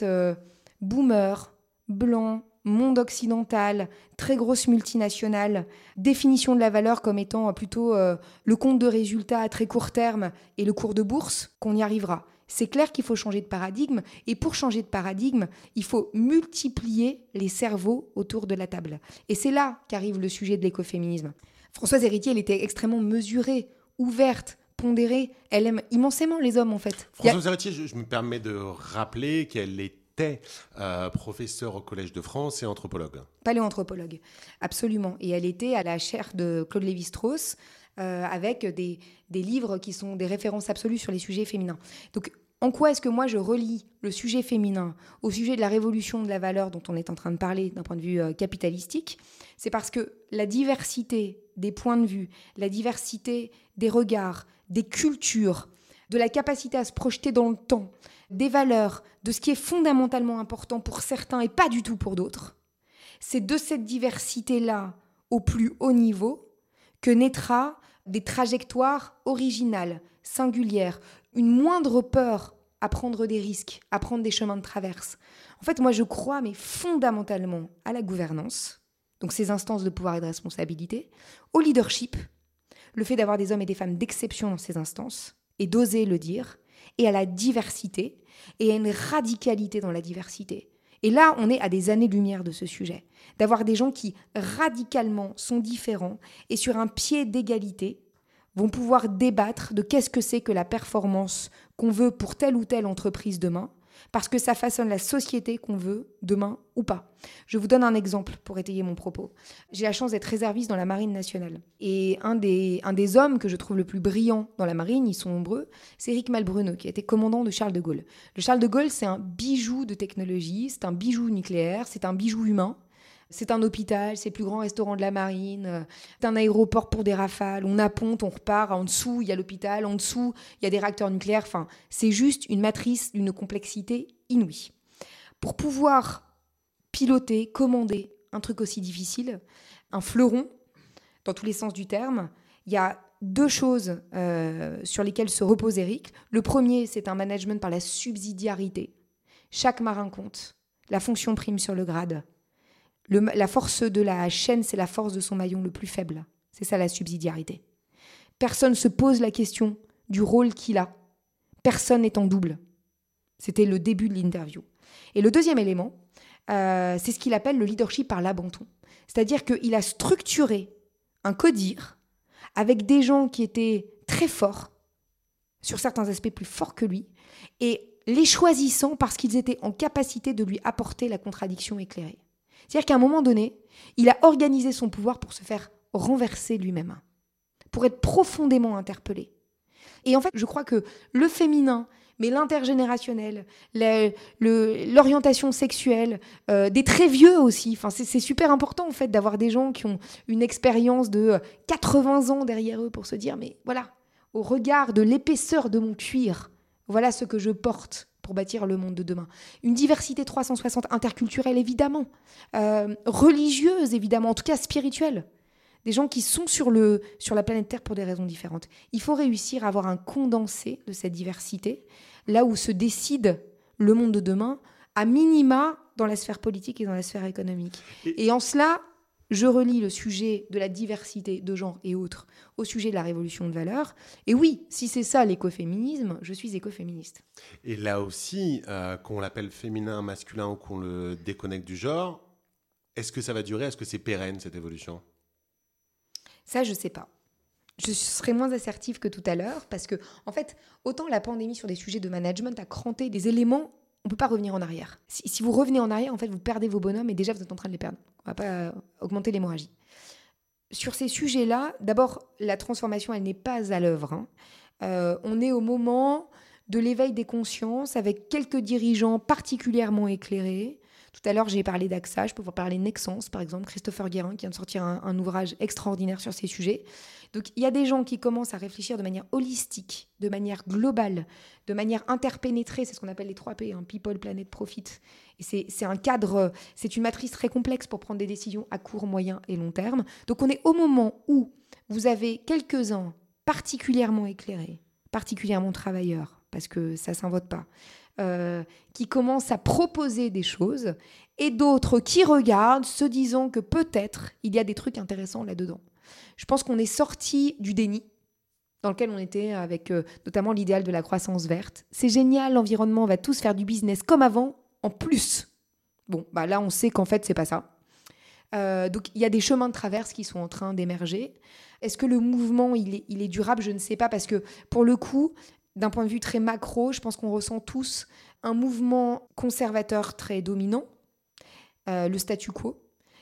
boomer, blanc, monde occidental, très grosse multinationale, définition de la valeur comme étant plutôt le compte de résultats à très court terme et le cours de bourse qu'on y arrivera. C'est clair qu'il faut changer de paradigme et pour changer de paradigme, il faut multiplier les cerveaux autour de la table. Et c'est là qu'arrive le sujet de l'écoféminisme. Françoise Héritier, elle était extrêmement mesurée, ouverte, pondérée. Elle aime immensément les hommes en fait. Françoise Héritier, je, me permets de rappeler qu'elle était euh, professeure au Collège de France et anthropologue. Paléanthropologue, absolument. Et elle était à la chaire de Claude Lévi-Strauss. Euh, avec des, livres qui sont des références absolues sur les sujets féminins. Donc, en quoi est-ce que moi je relie le sujet féminin au sujet de la révolution de la valeur dont on est en train de parler d'un point de vue euh, capitalistique? C'est parce que la diversité des points de vue, la diversité des regards, des cultures, de la capacité à se projeter dans le temps, des valeurs, de ce qui est fondamentalement important pour certains et pas du tout pour d'autres, c'est de cette diversité-là au plus haut niveau que naîtra des trajectoires originales, singulières, une moindre peur à prendre des risques, à prendre des chemins de traverse. En fait, moi, je crois, mais fondamentalement, à la gouvernance, donc ces instances de pouvoir et de responsabilité, au leadership, le fait d'avoir des hommes et des femmes d'exception dans ces instances, et d'oser le dire, et à la diversité, et à une radicalité dans la diversité. Et là, on est à des années-lumière de ce sujet. D'avoir des gens qui radicalement sont différents et sur un pied d'égalité vont pouvoir débattre de qu'est-ce que c'est que la performance qu'on veut pour telle ou telle entreprise demain, parce que ça façonne la société qu'on veut demain ou pas. Je vous donne un exemple pour étayer mon propos. J'ai la chance d'être réserviste dans la Marine nationale. Et un des, un des hommes que je trouve le plus brillant dans la Marine, ils sont nombreux, c'est Eric Malbruneux, qui a été commandant de Charles de Gaulle. Le Charles de Gaulle, c'est un bijou de technologie, c'est un bijou nucléaire, c'est un bijou humain. C'est un hôpital, c'est le plus grand restaurant de la marine, euh, c'est un aéroport pour des rafales, on apponte, on repart, en dessous il y a l'hôpital, en dessous il y a des réacteurs nucléaires, enfin c'est juste une matrice d'une complexité inouïe. Pour pouvoir piloter, commander un truc aussi difficile, un fleuron, dans tous les sens du terme, il y a deux choses euh, sur lesquelles se repose Eric. Le premier, c'est un management par la subsidiarité. Chaque marin compte. La fonction prime sur le grade la force de la chaîne, c'est la force de son maillon le plus faible. C'est ça la subsidiarité. Personne ne se pose la question du rôle qu'il a. Personne n'est en double. C'était le début de l'interview. Et le deuxième élément, euh, c'est ce qu'il appelle le leadership par l'abandon. C'est-à-dire qu'il a structuré un codir avec des gens qui étaient très forts, sur certains aspects plus forts que lui, et les choisissant parce qu'ils étaient en capacité de lui apporter la contradiction éclairée. C'est-à-dire qu'à un moment donné, il a organisé son pouvoir pour se faire renverser lui-même, pour être profondément interpellé. Et en fait, je crois que le féminin, mais l'intergénérationnel, l'orientation sexuelle, euh, des très vieux aussi. C'est super important en fait d'avoir des gens qui ont une expérience de 80 ans derrière eux pour se dire, mais voilà, au regard de l'épaisseur de mon cuir, voilà ce que je porte pour bâtir le monde de demain. Une diversité 360 interculturelle, évidemment. Euh, religieuse, évidemment. En tout cas, spirituelle. Des gens qui sont sur, le, sur la planète Terre pour des raisons différentes. Il faut réussir à avoir un condensé de cette diversité, là où se décide le monde de demain, à minima dans la sphère politique et dans la sphère économique. Et, en cela, je relie le sujet de la diversité de genre et autres au sujet de la révolution de valeurs. Et oui, si c'est ça l'écoféminisme, je suis écoféministe. Et là aussi, euh, qu'on l'appelle féminin, masculin ou qu'on le déconnecte du genre, est-ce que ça va durer? Est-ce que c'est pérenne cette évolution? Ça, je ne sais pas. Je serai moins assertive que tout à l'heure parce que, en fait, autant la pandémie sur des sujets de management a cranté des éléments, on peut pas revenir en arrière. Si, vous revenez en arrière, en fait, vous perdez vos bonhommes et déjà vous êtes en train de les perdre. On va pas euh, augmenter l'hémorragie. Sur ces sujets-là, d'abord, la transformation, elle n'est pas à l'œuvre. Hein. Euh, on est au moment de l'éveil des consciences avec quelques dirigeants particulièrement éclairés tout à l'heure, j'ai parlé d'AXA, je peux vous parler Nexence, par exemple, Christopher Guérin, qui vient de sortir un, ouvrage extraordinaire sur ces sujets. Donc, il y a des gens qui commencent à réfléchir de manière holistique, de manière globale, de manière interpénétrée, c'est ce qu'on appelle les 3 P, hein, People, Planet, Profit. Et c'est un cadre, c'est une matrice très complexe pour prendre des décisions à court, moyen et long terme. Donc, on est au moment où vous avez quelques-uns particulièrement éclairés, particulièrement travailleurs, parce que ça ne s'invote pas, euh, qui commencent à proposer des choses et d'autres qui regardent se disant que peut-être il y a des trucs intéressants là-dedans. Je pense qu'on est sorti du déni dans lequel on était avec euh, notamment l'idéal de la croissance verte. C'est génial, l'environnement, on va tous faire du business comme avant, en plus. Bon, bah là, on sait qu'en fait, c'est pas ça. Euh, donc, il y a des chemins de traverse qui sont en train d'émerger. Est-ce que le mouvement, il est durable? Je ne sais pas, parce que pour le coup, d'un point de vue très macro, je pense qu'on ressent tous un mouvement conservateur très dominant, euh, le statu quo,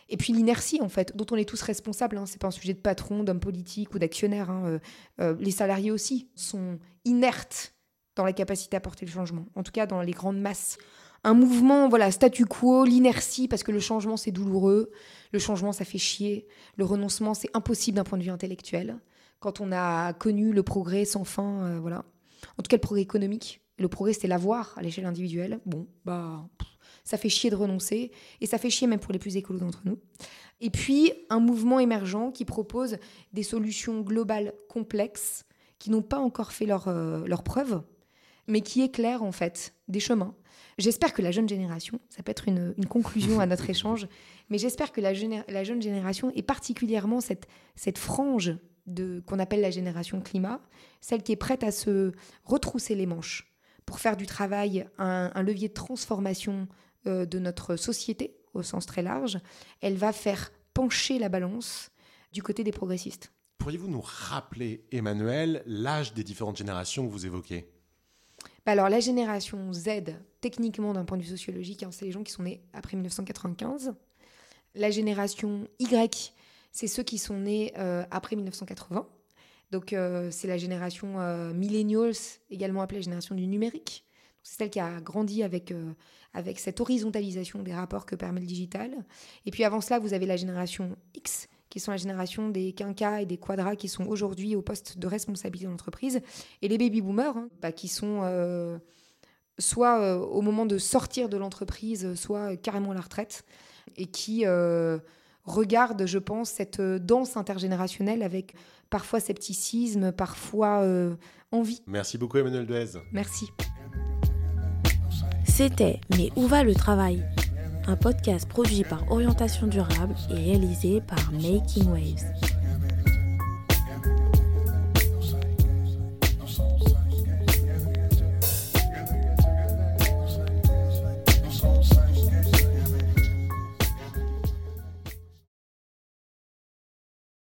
et puis l'inertie, en fait, dont on est tous responsables. Hein. Ce n'est pas un sujet de patron, d'homme politique ou d'actionnaire. Hein. Euh, euh, les salariés aussi sont inertes dans la capacité à porter le changement, en tout cas dans les grandes masses. Un mouvement, voilà, statu quo, l'inertie, parce que le changement, c'est douloureux. Le changement, ça fait chier. Le renoncement, c'est impossible d'un point de vue intellectuel. Quand on a connu le progrès sans fin, voilà. En tout cas, le progrès économique. Le progrès, c'était l'avoir à l'échelle individuelle. Bon, bah, ça fait chier de renoncer. Et ça fait chier même pour les plus écolos d'entre nous. Et puis, un mouvement émergent qui propose des solutions globales complexes qui n'ont pas encore fait leur, euh, leur preuve, mais qui éclairent en fait des chemins. J'espère que la jeune génération, ça peut être une, une conclusion à notre échange, mais j'espère que la, la, jeune génération, et particulièrement cette, cette frange qu'on appelle la génération climat, celle qui est prête à se retrousser les manches pour faire du travail un, levier de transformation euh, de notre société au sens très large, elle va faire pencher la balance du côté des progressistes. Pourriez-vous nous rappeler, Emmanuel, l'âge des différentes générations que vous évoquez? Bah alors la génération Z, techniquement d'un point de vue sociologique, hein, c'est les gens qui sont nés après 1995. La génération Y, c'est ceux qui sont nés euh, après 1980. Donc euh, c'est la génération euh, millennials, également appelée génération du numérique. C'est celle qui a grandi avec, avec cette horizontalisation des rapports que permet le digital. Et puis avant cela, vous avez la génération X, qui sont la génération des quinquas et des quadras qui sont aujourd'hui au poste de responsabilité de l'entreprise. Et les baby boomers, hein, bah, qui sont soit au moment de sortir de l'entreprise, soit carrément à la retraite, et qui regarde, je pense, cette euh, danse intergénérationnelle avec parfois scepticisme, parfois euh, envie. Merci beaucoup Emmanuel Duez. Merci. C'était Mais où va le travail? Un podcast produit par Orientation Durable et réalisé par Making Waves.